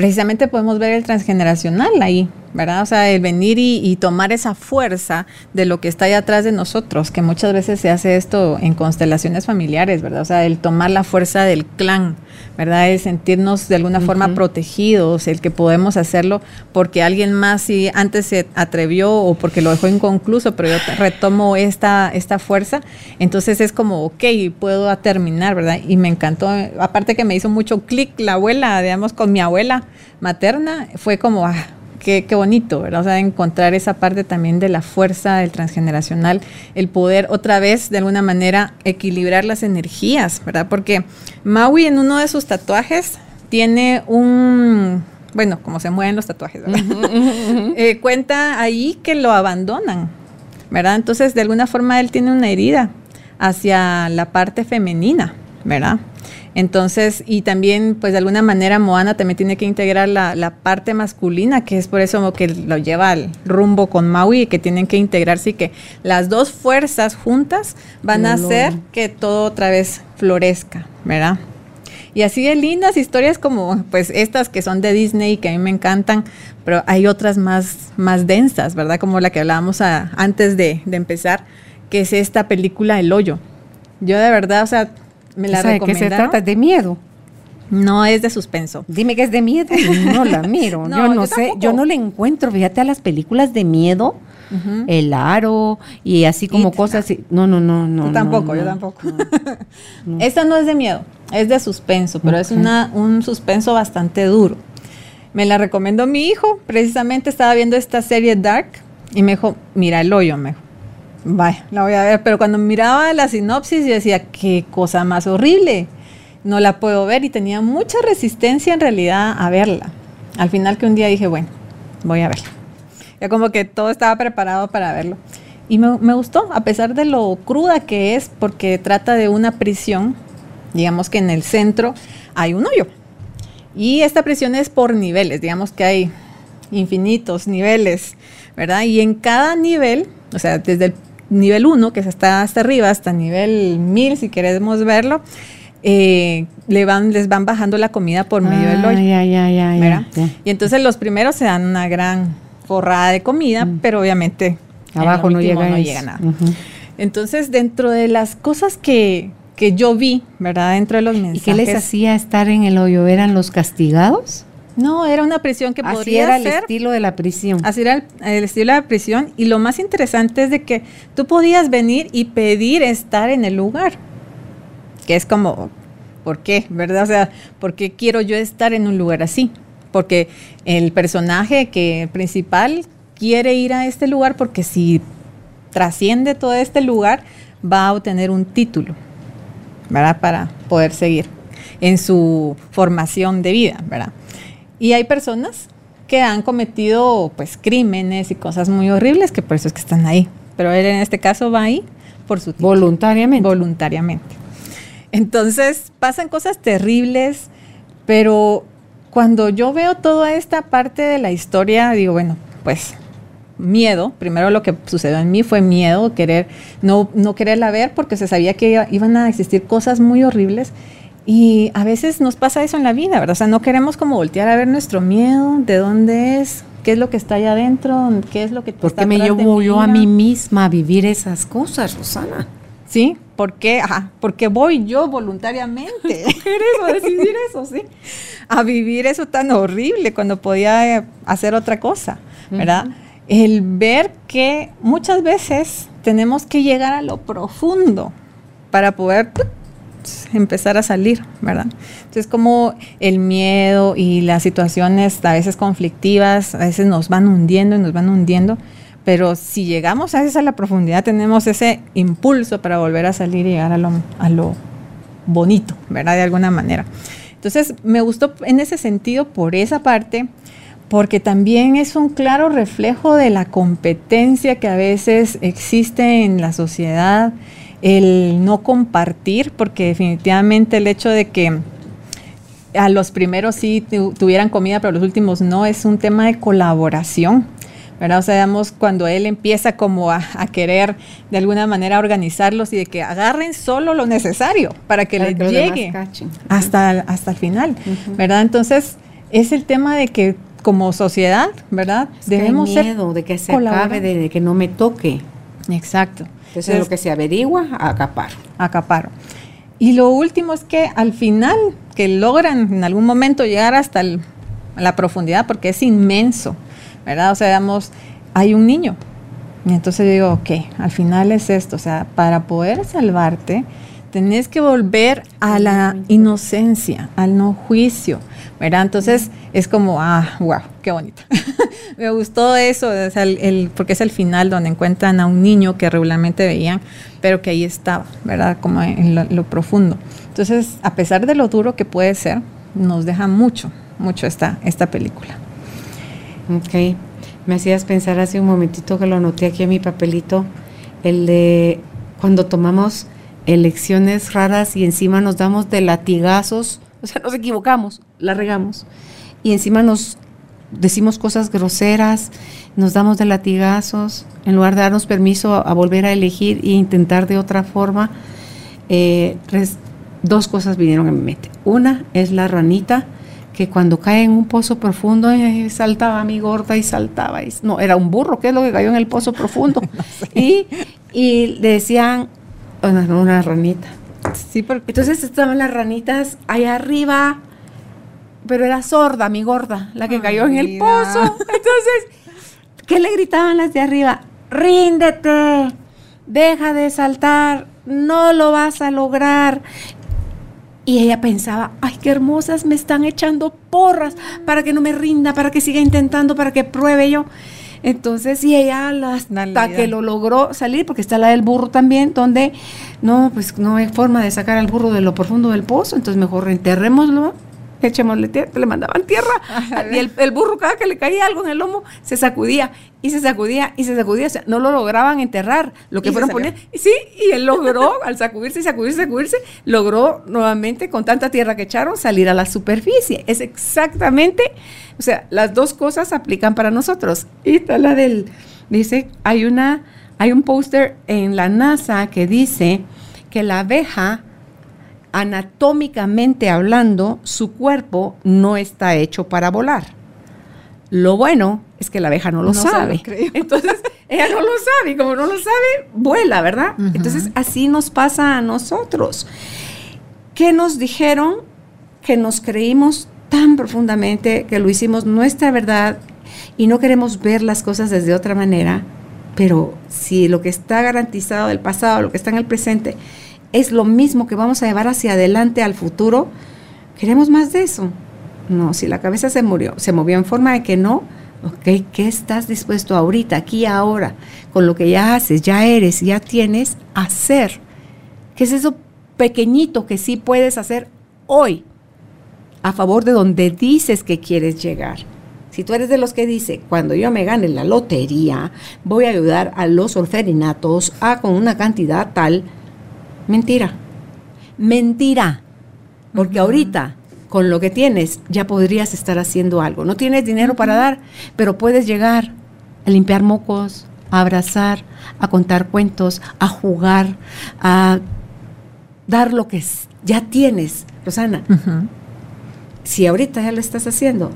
precisamente podemos ver el transgeneracional ahí, ¿verdad? O sea, el venir y, tomar esa fuerza de lo que está ahí atrás de nosotros, que muchas veces se hace esto en constelaciones familiares, ¿verdad? O sea, el tomar la fuerza del clan, ¿verdad? El sentirnos de alguna forma protegidos, el que podemos hacerlo porque alguien más sí antes se atrevió o porque lo dejó inconcluso, pero yo retomo esta, esta fuerza, entonces es como, ok, puedo terminar, ¿verdad? Y me encantó, aparte que me hizo mucho clic la abuela, digamos, con mi abuela materna, fue como, ah, qué, bonito, ¿verdad? O sea, encontrar esa parte también de la fuerza del transgeneracional, el poder otra vez de alguna manera equilibrar las energías, ¿verdad? Porque Maui en uno de sus tatuajes tiene un, bueno, como se mueven los tatuajes, ¿verdad? Eh, cuenta ahí que lo abandonan, ¿verdad? Entonces, de alguna forma él tiene una herida hacia la parte femenina, ¿verdad? Entonces, y también, pues de alguna manera, Moana también tiene que integrar la, parte masculina, que es por eso que lo lleva al rumbo con Maui, y que tienen que integrarse y que las dos fuerzas juntas van a hacer que todo otra vez florezca, ¿verdad? Y así de lindas historias como pues estas que son de Disney que a mí me encantan, pero hay otras más, más densas, ¿verdad? Como la que hablábamos antes de, de empezar, que es esta película El Hoyo. Yo de verdad, o sea, me la ¿De qué se trata? ¿De miedo? No es de suspenso. Dime que es de miedo. No la miro. yo no sé, yo no le encuentro, fíjate a las películas de miedo, el aro y así como cosas. No, no, no, no. Yo tampoco, yo tampoco. Esta no es de miedo, es de suspenso, pero es una, un suspenso bastante duro. Me la recomendó mi hijo, precisamente estaba viendo esta serie Dark y me dijo, mira el hoyo, me dijo. Vaya, la voy a ver, pero cuando miraba la sinopsis yo decía, qué cosa más horrible, no la puedo ver y tenía mucha resistencia en realidad a verla. Al final que un día dije, bueno, voy a verla. Ya como que todo estaba preparado para verlo. Y me, me gustó, a pesar de lo cruda que es, porque trata de una prisión, digamos que en el centro hay un hoyo. Y esta prisión es por niveles, digamos que hay infinitos niveles, ¿verdad? Y en cada nivel, o sea, desde el nivel 1, que está hasta arriba, hasta nivel 1000, si queremos verlo, eh, le van, les van bajando la comida por medio del hoyo. Ya, ya, ya, y entonces los primeros se dan una gran forrada de comida, mm. pero obviamente abajo no, llega, nada. Entonces, dentro de las cosas que, que yo vi, ¿verdad? Dentro de los mensajes. ¿Y qué les hacía estar en el hoyo? ¿Eran los castigados? No, era una prisión que así podría era ser. el estilo de la prisión. Así era el, el, estilo de la prisión. Y lo más interesante es de que tú podías venir y pedir estar en el lugar. Que es como, ¿por qué? ¿Verdad? O sea, ¿por qué quiero yo estar en un lugar así? Porque el personaje que principal quiere ir a este lugar porque si trasciende todo este lugar va a obtener un título, ¿verdad? Para poder seguir en su formación de vida, ¿verdad? Y hay personas que han cometido pues crímenes y cosas muy horribles que por eso es que están ahí. Pero él en este caso va ahí por su título, voluntariamente. Voluntariamente. Entonces pasan cosas terribles, pero cuando yo veo toda esta parte de la historia, digo, bueno, pues miedo, primero lo que sucedió en mí fue miedo, querer, no, no quererla ver porque se sabía que iban a existir cosas muy horribles. Y a veces nos pasa eso en la vida, ¿verdad? O sea, no queremos como voltear a ver nuestro miedo, de dónde es, qué es lo que está allá adentro, qué es lo que ¿Por qué me llevo yo a mí misma a vivir esas cosas, Rosana? ¿Sí? ¿Por qué? Ajá, porque voy yo voluntariamente. a decidir eso, sí. A vivir eso tan horrible cuando podía eh, hacer otra cosa, ¿verdad? Uh -huh. El ver que muchas veces tenemos que llegar a lo profundo para poder empezar a salir, ¿verdad? Entonces, como el miedo y las situaciones a veces conflictivas, a veces nos van hundiendo y nos van hundiendo, pero si llegamos a veces a la profundidad, tenemos ese impulso para volver a salir y llegar a lo, a lo bonito, ¿verdad? De alguna manera. Entonces, me gustó en ese sentido por esa parte, porque también es un claro reflejo de la competencia que a veces existe en la sociedad, el no compartir, porque definitivamente el hecho de que a los primeros sí tuvieran comida, pero los últimos no, es un tema de colaboración. ¿verdad? O sea, digamos, cuando él empieza como a, a, querer de alguna manera organizarlos y de que agarren solo lo necesario para que les llegue hasta, hasta el final, uh -huh. ¿verdad? Entonces, es el tema de que como sociedad, ¿verdad? Es Debemos que hay miedo de que se acabe, de, de, que no me toque. Exacto. Entonces, Entonces lo que se averigua, acaparo. Acaparo. Y lo último es que al final, que logran en algún momento llegar hasta la profundidad, porque es inmenso, ¿verdad? O sea, digamos, hay un niño. Y entonces yo digo, ok, al final es esto, o sea, para poder salvarte, tenés que volver a la inocencia, al no juicio, ¿verdad? Entonces es como, ah, wow, qué bonito. Me gustó eso, o el, porque es el final donde encuentran a un niño que regularmente veían, pero que ahí estaba, ¿verdad? Como en lo, lo profundo. Entonces, a pesar de lo duro que puede ser, nos deja mucho, mucho esta, esta película. Ok. Me hacías pensar hace un momentito que lo anoté aquí en mi papelito, el de cuando tomamos elecciones raras y encima nos damos de latigazos, o sea, nos equivocamos, la regamos, y encima nos decimos cosas groseras, nos damos de latigazos, en lugar de darnos permiso a, a volver a elegir e intentar de otra forma, eh, res, dos cosas vinieron a mi mente. Una es la ranita, que cuando cae en un pozo profundo eh, saltaba mi gorda y saltaba. Y, no, era un burro, que es lo que cayó en el pozo profundo. no sé. y, y le decían, una, una ranita. Sí, porque Entonces estaban las ranitas allá arriba, pero era sorda, mi gorda, la que Ay, cayó en el pozo. Entonces, ¿qué le gritaban las de arriba? Ríndete, deja de saltar, no lo vas a lograr. Y ella pensaba, ay, qué hermosas, me están echando porras para que no me rinda, para que siga intentando, para que pruebe yo. Entonces, y ella hasta que lo logró salir, porque está la del burro también, donde no, pues no hay forma de sacar al burro de lo profundo del pozo, entonces mejor enterrémoslo, echémosle tierra, le mandaban tierra, y el, el, burro cada que le caía algo en el lomo, se sacudía, y se sacudía, y se sacudía, o sea, no lo lograban enterrar, lo que fueron poner, sí, y él logró, al sacudirse y sacudirse, sacudirse, logró nuevamente, con tanta tierra que echaron, salir a la superficie, es exactamente, o sea, las dos cosas aplican para nosotros, y está la del, dice, hay una, hay un póster en la NASA que dice que la abeja, anatómicamente hablando, su cuerpo no está hecho para volar. Lo bueno es que la abeja no lo no sabe. Entonces, ella no lo sabe y como no lo sabe, vuela, ¿verdad? Entonces así nos pasa a nosotros. ¿Qué nos dijeron? Que nos creímos tan profundamente que lo hicimos nuestra verdad y no queremos ver las cosas desde otra manera. Pero si lo que está garantizado del pasado, lo que está en el presente, es lo mismo que vamos a llevar hacia adelante al futuro, queremos más de eso. No, si la cabeza se murió, se movió en forma de que no, ok, ¿qué estás dispuesto ahorita, aquí, ahora, con lo que ya haces, ya eres, ya tienes, hacer? ¿Qué es eso pequeñito que sí puedes hacer hoy a favor de donde dices que quieres llegar? Si tú eres de los que dice, cuando yo me gane la lotería, voy a ayudar a los orferinatos a con una cantidad tal, mentira. Mentira. Porque ahorita, con lo que tienes, ya podrías estar haciendo algo. No tienes dinero para dar, pero puedes llegar a limpiar mocos, a abrazar, a contar cuentos, a jugar, a dar lo que ya tienes, Rosana. Si ahorita ya lo estás haciendo,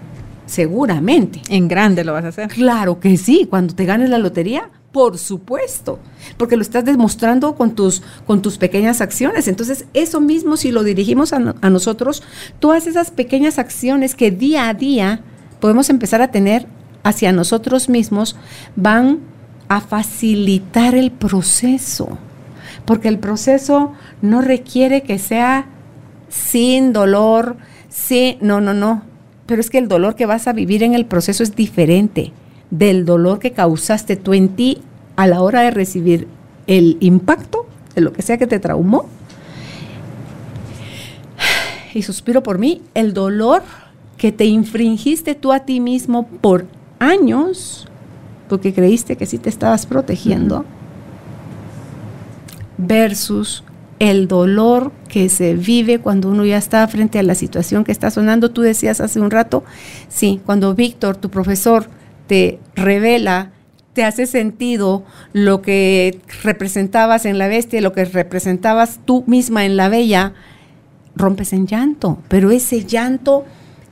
Seguramente. En grande lo vas a hacer. Claro que sí, cuando te ganes la lotería, por supuesto, porque lo estás demostrando con tus, con tus pequeñas acciones. Entonces, eso mismo, si lo dirigimos a, a nosotros, todas esas pequeñas acciones que día a día podemos empezar a tener hacia nosotros mismos, van a facilitar el proceso, porque el proceso no requiere que sea sin dolor, sí, no, no, no, pero es que el dolor que vas a vivir en el proceso es diferente del dolor que causaste tú en ti a la hora de recibir el impacto de lo que sea que te traumó. Y suspiro por mí, el dolor que te infringiste tú a ti mismo por años, porque creíste que sí te estabas protegiendo, versus el dolor que se vive cuando uno ya está frente a la situación que está sonando. Tú decías hace un rato, sí, cuando Víctor, tu profesor, te revela, te hace sentido lo que representabas en la bestia, lo que representabas tú misma en la bella, rompes en llanto, pero ese llanto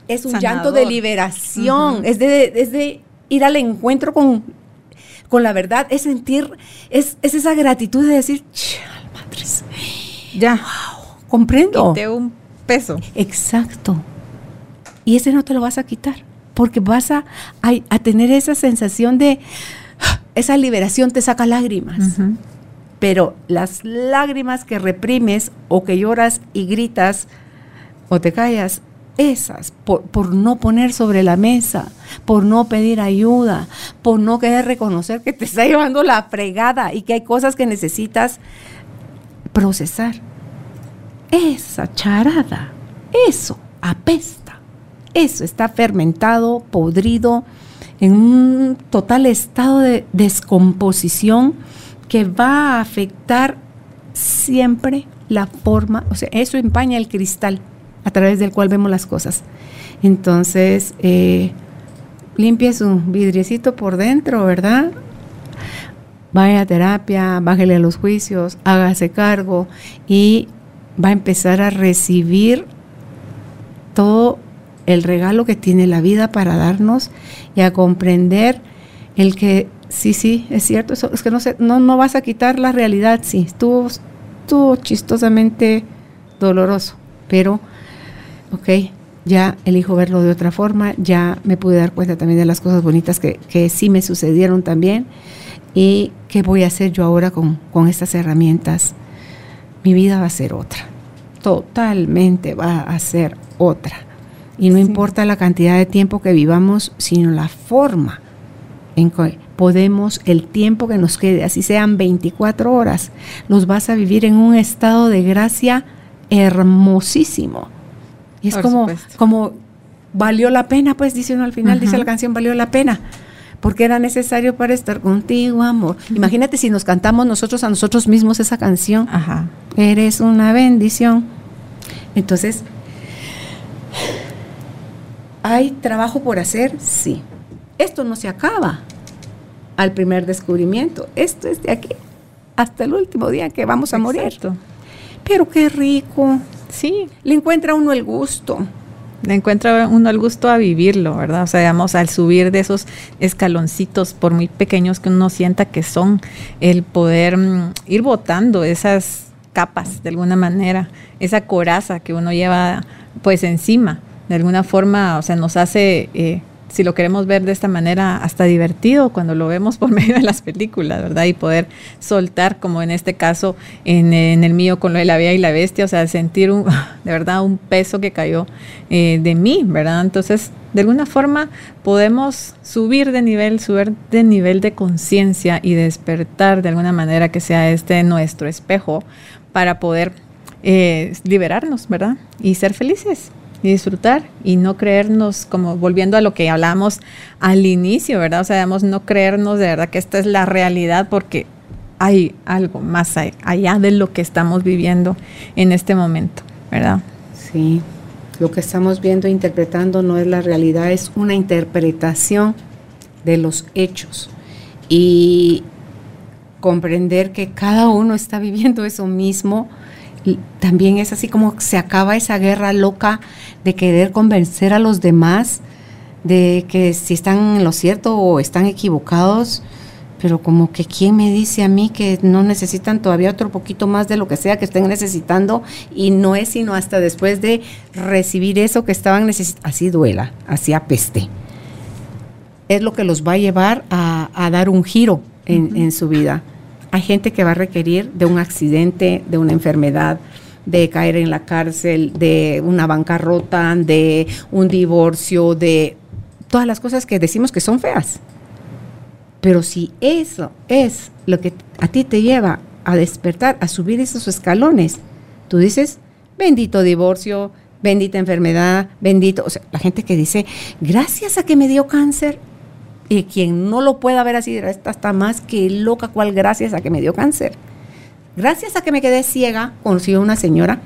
es un llanto de liberación, es, de, es de ir al encuentro con, con la verdad, es sentir, es, es esa gratitud de decir, ya, comprendo. Quité un peso. Exacto. Y ese no te lo vas a quitar, porque vas a, a, tener esa sensación de, esa liberación te saca lágrimas. Pero las lágrimas que reprimes o que lloras y gritas o te callas, esas, por, por, no poner sobre la mesa, por no pedir ayuda, por no querer reconocer que te está llevando la fregada y que hay cosas que necesitas procesar. Esa charada, eso apesta, eso está fermentado, podrido, en un total estado de descomposición que va a afectar siempre la forma, o sea, eso empaña el cristal a través del cual vemos las cosas. Entonces, eh, limpie su vidriecito por dentro, ¿verdad? Vaya a terapia, bájele a los juicios, hágase cargo y va a empezar a recibir todo el regalo que tiene la vida para darnos y a comprender el que sí, sí, es cierto, eso, es que no, sé, no, no vas a quitar la realidad, sí, estuvo, estuvo chistosamente doloroso, pero, ok, ya elijo verlo de otra forma, ya me pude dar cuenta también de las cosas bonitas que, que sí me sucedieron también ¿Y qué voy a hacer yo ahora con, estas herramientas? Mi vida va a ser otra, totalmente va a ser otra. Y no importa la cantidad de tiempo que vivamos, sino la forma en que podemos, el tiempo que nos quede, así sean 24 horas, los vas a vivir en un estado de gracia hermosísimo. Y es como, como valió la pena, pues dice uno al final, dice la canción, valió la pena porque era necesario para estar contigo, amor. Imagínate si nos cantamos nosotros a nosotros mismos esa canción. Ajá. Eres una bendición. Entonces, ¿hay trabajo por hacer? Sí. Esto no se acaba al primer descubrimiento. Esto es de aquí hasta el último día que vamos a morir. Pero qué rico. Sí. Le encuentra uno el gusto encuentra uno el gusto a vivirlo, ¿verdad? O sea, digamos, al subir de esos escaloncitos, por muy pequeños que uno sienta que son, el poder mm, ir botando esas capas de alguna manera, esa coraza que uno lleva pues encima, de alguna forma, o sea, nos hace eh, si lo queremos ver de esta manera, hasta divertido cuando lo vemos por medio de las películas, ¿verdad? Y poder soltar, como en este caso, en, el mío con lo de la vida y la bestia, o sea, sentir un, de verdad un peso que cayó eh, de mí, ¿verdad? Entonces, de alguna forma podemos subir de nivel, subir de nivel de conciencia y despertar de alguna manera que sea este nuestro espejo para poder eh, liberarnos, ¿verdad? Y ser felices y disfrutar y no creernos, como volviendo a lo que hablamos al inicio, ¿verdad? O sea, digamos, no creernos de verdad que esta es la realidad porque hay algo más allá de lo que estamos viviendo en este momento, ¿verdad? Sí, lo que estamos viendo e interpretando no es la realidad, es una interpretación de los hechos. Y comprender que cada uno está viviendo eso mismo también es así como se acaba esa guerra loca de querer convencer a los demás de que si están en lo cierto o están equivocados, pero como que quién me dice a mí que no necesitan todavía otro poquito más de lo que sea que estén necesitando y no es sino hasta después de recibir eso que estaban necesitando, así duela, así apeste. Es lo que los va a llevar a, dar un giro en su vida hay gente que va a requerir de un accidente, de una enfermedad, de caer en la cárcel, de una bancarrota, de un divorcio, de todas las cosas que decimos que son feas. Pero si eso es lo que a ti te lleva a despertar, a subir esos escalones, tú dices, bendito divorcio, bendita enfermedad, bendito, o sea, la gente que dice, gracias a que me dio cáncer, y quien no lo pueda ver así, esta está más que loca, cual gracias a que me dio cáncer. Gracias a que me quedé ciega, conocí a una señora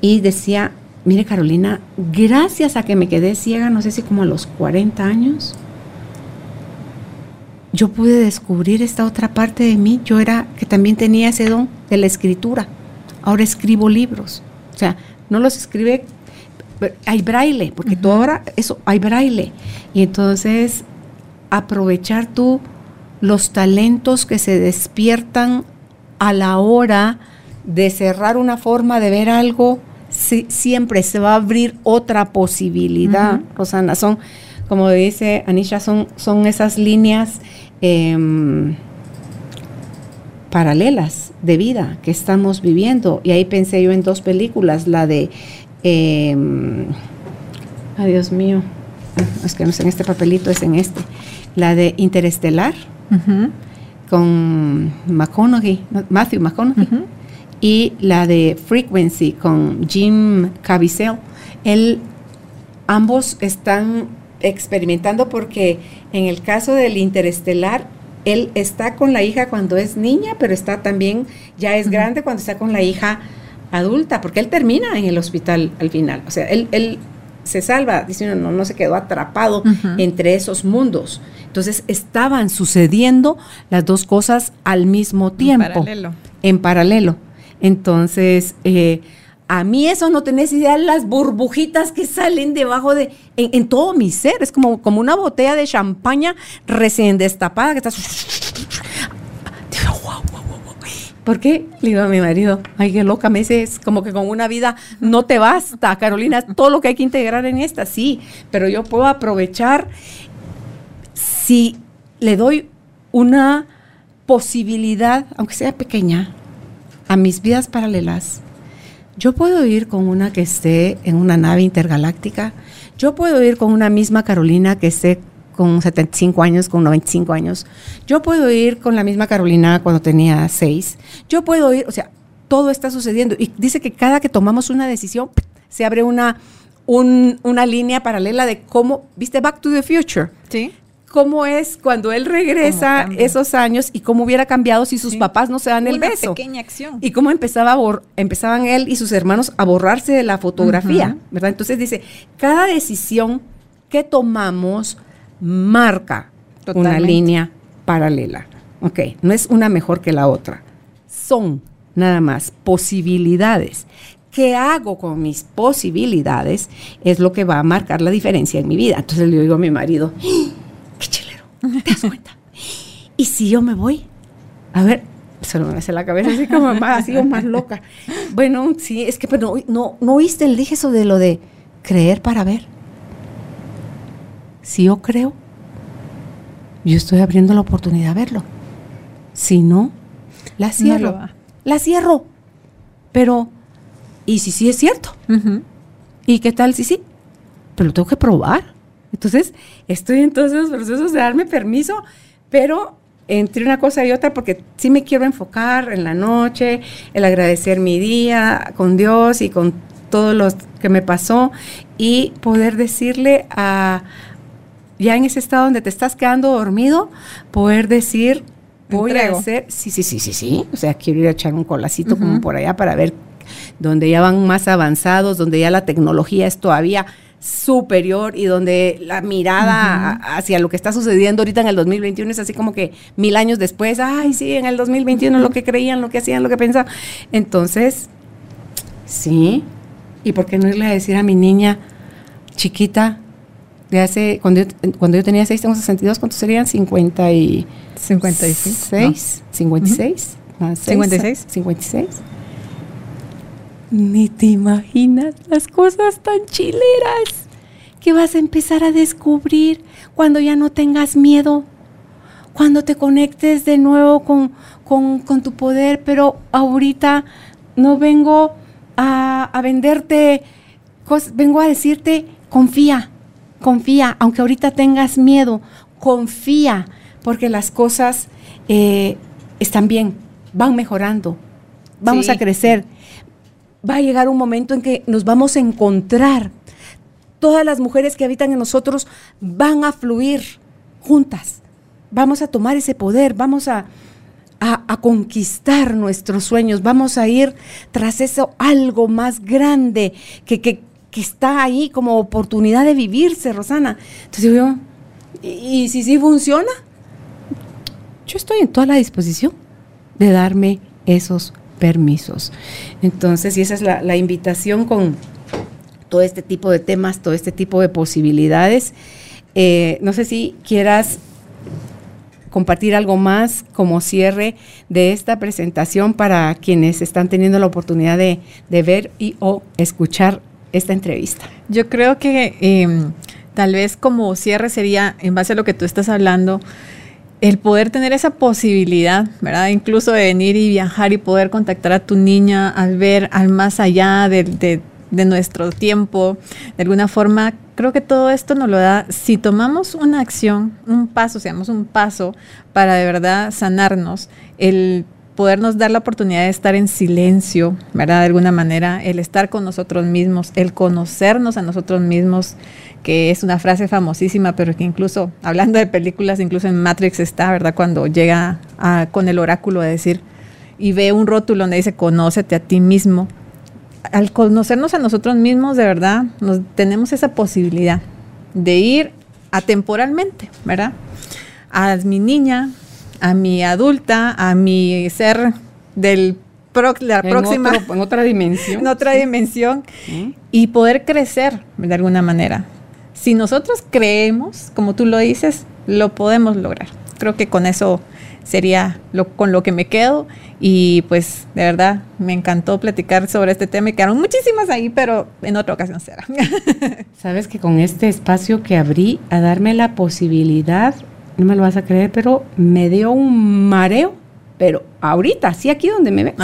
y decía, mire Carolina, gracias a que me quedé ciega, no sé si como a los 40 años, yo pude descubrir esta otra parte de mí. Yo era que también tenía ese don de la escritura. Ahora escribo libros. O sea, no los escribe, hay braille, porque tú ahora eso, hay braille. Y entonces aprovechar tú los talentos que se despiertan a la hora de cerrar una forma de ver algo, siempre se va a abrir otra posibilidad, Rosana. Son, como dice Anisha, son, son esas líneas em, paralelas de vida que estamos viviendo. Y ahí pensé yo en dos películas, la de... Eh, ay, Dios mío, es que no sé en este papelito, es en este la de Interestelar con McConaughey, Matthew McConaughey, y la de Frequency con Jim Caviezel. Él, ambos están experimentando porque en el caso del Interestelar, él está con la hija cuando es niña, pero está también, ya es grande cuando está con la hija adulta, porque él termina en el hospital al final. O sea, él, él se salva, dice no, no se quedó atrapado entre esos mundos. Entonces estaban sucediendo las dos cosas al mismo tiempo. En paralelo. En paralelo. Entonces, eh, a mí eso no tenés idea, las burbujitas que salen debajo de, en, todo mi ser, es como, como una botella de champaña recién destapada que estás ¿Por qué? Le digo a mi marido, ay, qué loca, me dice, como que con una vida no te basta, Carolina, todo lo que hay que integrar en esta, sí, pero yo puedo aprovechar si le doy una posibilidad, aunque sea pequeña, a mis vidas paralelas. Yo puedo ir con una que esté en una nave intergaláctica, yo puedo ir con una misma Carolina que esté con 75 años, con 95 años. Yo puedo ir con la misma Carolina cuando tenía 6. Yo puedo ir, o sea, todo está sucediendo. Y dice que cada que tomamos una decisión, se abre una, una línea paralela de cómo, viste, Back to the Future. Sí. ¿Cómo es cuando él regresa esos años y cómo hubiera cambiado si sus papás no se dan el beso? pequeña acción. Y cómo empezaba a empezaban él y sus hermanos a borrarse de la fotografía, ¿verdad? Entonces dice, cada decisión que tomamos marca una línea paralela. Ok, no es una mejor que la otra. Son nada más posibilidades qué hago con mis posibilidades es lo que va a marcar la diferencia en mi vida. Entonces le digo a mi marido, ¡Ah! qué chilero, ¿te das cuenta? ¿Y si yo me voy? A ver, se me hace la cabeza así como más, así o más loca. Bueno, sí, es que pero no, no oíste, le dije eso de lo de creer para ver. Si yo creo, yo estoy abriendo la oportunidad de verlo. Si no, la cierro. la cierro. Pero, ¿y si sí es cierto? ¿Y qué tal si sí? Pero lo tengo que probar. Entonces, estoy en todos esos procesos de darme permiso, pero entre una cosa y otra, porque sí me quiero enfocar en la noche, el agradecer mi día con Dios y con todo lo que me pasó y poder decirle a, ya en ese estado donde te estás quedando dormido, poder decir, voy a hacer, sí, sí, sí, sí, sí, o sea, quiero ir a echar un colacito como por allá para ver donde ya van más avanzados, donde ya la tecnología es todavía superior y donde la mirada hacia lo que está sucediendo ahorita en el 2021 es así como que mil años después, ay, sí, en el 2021 lo que creían, lo que hacían, lo que pensaban. Entonces, sí, ¿y por qué no irle a decir a mi niña chiquita, de hace, cuando yo, cuando yo tenía 6, tengo 62, ¿cuántos serían? 50 y... 56. 56. 56. 56. Ni te imaginas las cosas tan chileras que vas a empezar a descubrir cuando ya no tengas miedo, cuando te conectes de nuevo con, con, tu poder, pero ahorita no vengo a, a venderte, vengo a decirte, confía, confía, aunque ahorita tengas miedo, confía, porque las cosas eh, están bien, van mejorando, vamos a crecer. Va a llegar un momento en que nos vamos a encontrar. Todas las mujeres que habitan en nosotros van a fluir juntas. Vamos a tomar ese poder, vamos a, a, conquistar nuestros sueños, vamos a ir tras eso algo más grande que, que, que está ahí como oportunidad de vivirse, Rosana. Entonces yo, ¿y, si sí funciona? Yo estoy en toda la disposición de darme esos permisos. Entonces, y esa es la, invitación con todo este tipo de temas, todo este tipo de posibilidades. Eh, no sé si quieras compartir algo más como cierre de esta presentación para quienes están teniendo la oportunidad de, de ver y o escuchar esta entrevista. Yo creo que em, tal vez como cierre sería, en base a lo que tú estás hablando, el poder tener esa posibilidad, ¿verdad? Incluso de venir y viajar y poder contactar a tu niña al ver al más allá de, nuestro tiempo. De alguna forma, creo que todo esto nos lo da si tomamos una acción, un paso, si damos un paso para de verdad sanarnos, el podernos dar la oportunidad de estar en silencio, ¿verdad? De alguna manera, el estar con nosotros mismos, el conocernos a nosotros mismos, que es una frase famosísima, pero que incluso, hablando de películas, incluso en Matrix está, ¿verdad? Cuando llega con el oráculo a decir, y ve un rótulo donde dice, conócete a ti mismo. Al conocernos a nosotros mismos, de verdad, nos, tenemos esa posibilidad de ir atemporalmente, ¿verdad? A mi niña, a mi adulta, a mi ser del la próxima. en otra dimensión en otra dimensión. Y poder crecer de alguna manera. Si nosotros creemos como tú lo dices lo podemos lograr. Creo que con eso sería lo, con lo que me quedo. Y pues de verdad me encantó platicar sobre este tema y quedaron muchísimas ahí pero en otra ocasión será. Sabes que con este espacio que abrí a darme la posibilidad no me lo vas a creer, pero me dio un mareo, pero ahorita, sí aquí donde me ves,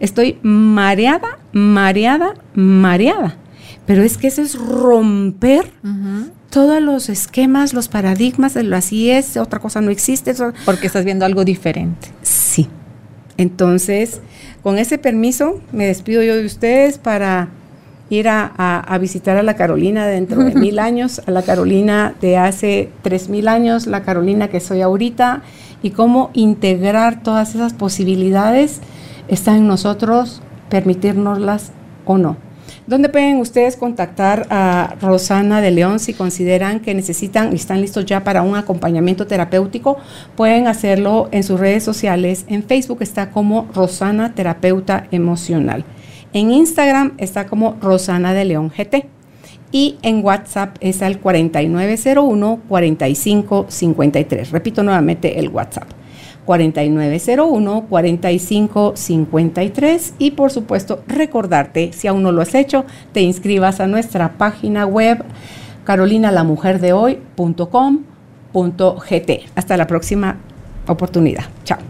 estoy mareada, mareada, mareada. Pero es que eso es romper todos los esquemas, los paradigmas de lo así es, otra cosa no existe. Porque estás viendo algo diferente. Sí. Entonces, con ese permiso, me despido yo de ustedes para ir a, visitar a la Carolina dentro de mil años, a la Carolina de hace tres mil años, la Carolina que soy ahorita, y cómo integrar todas esas posibilidades está en nosotros, permitirnoslas o no. ¿Dónde pueden ustedes contactar a Rosana de León si consideran que necesitan y están listos ya para un acompañamiento terapéutico? Pueden hacerlo en sus redes sociales. En Facebook está como Rosana Terapeuta Emocional En Instagram está como Rosana de León GT y en WhatsApp es al 4901-4553. Repito nuevamente el WhatsApp. 4901-4553 y por supuesto recordarte, si aún no lo has hecho, te inscribas a nuestra página web carolinalamujerdehoy.com.gt. Hasta la próxima oportunidad. Chao.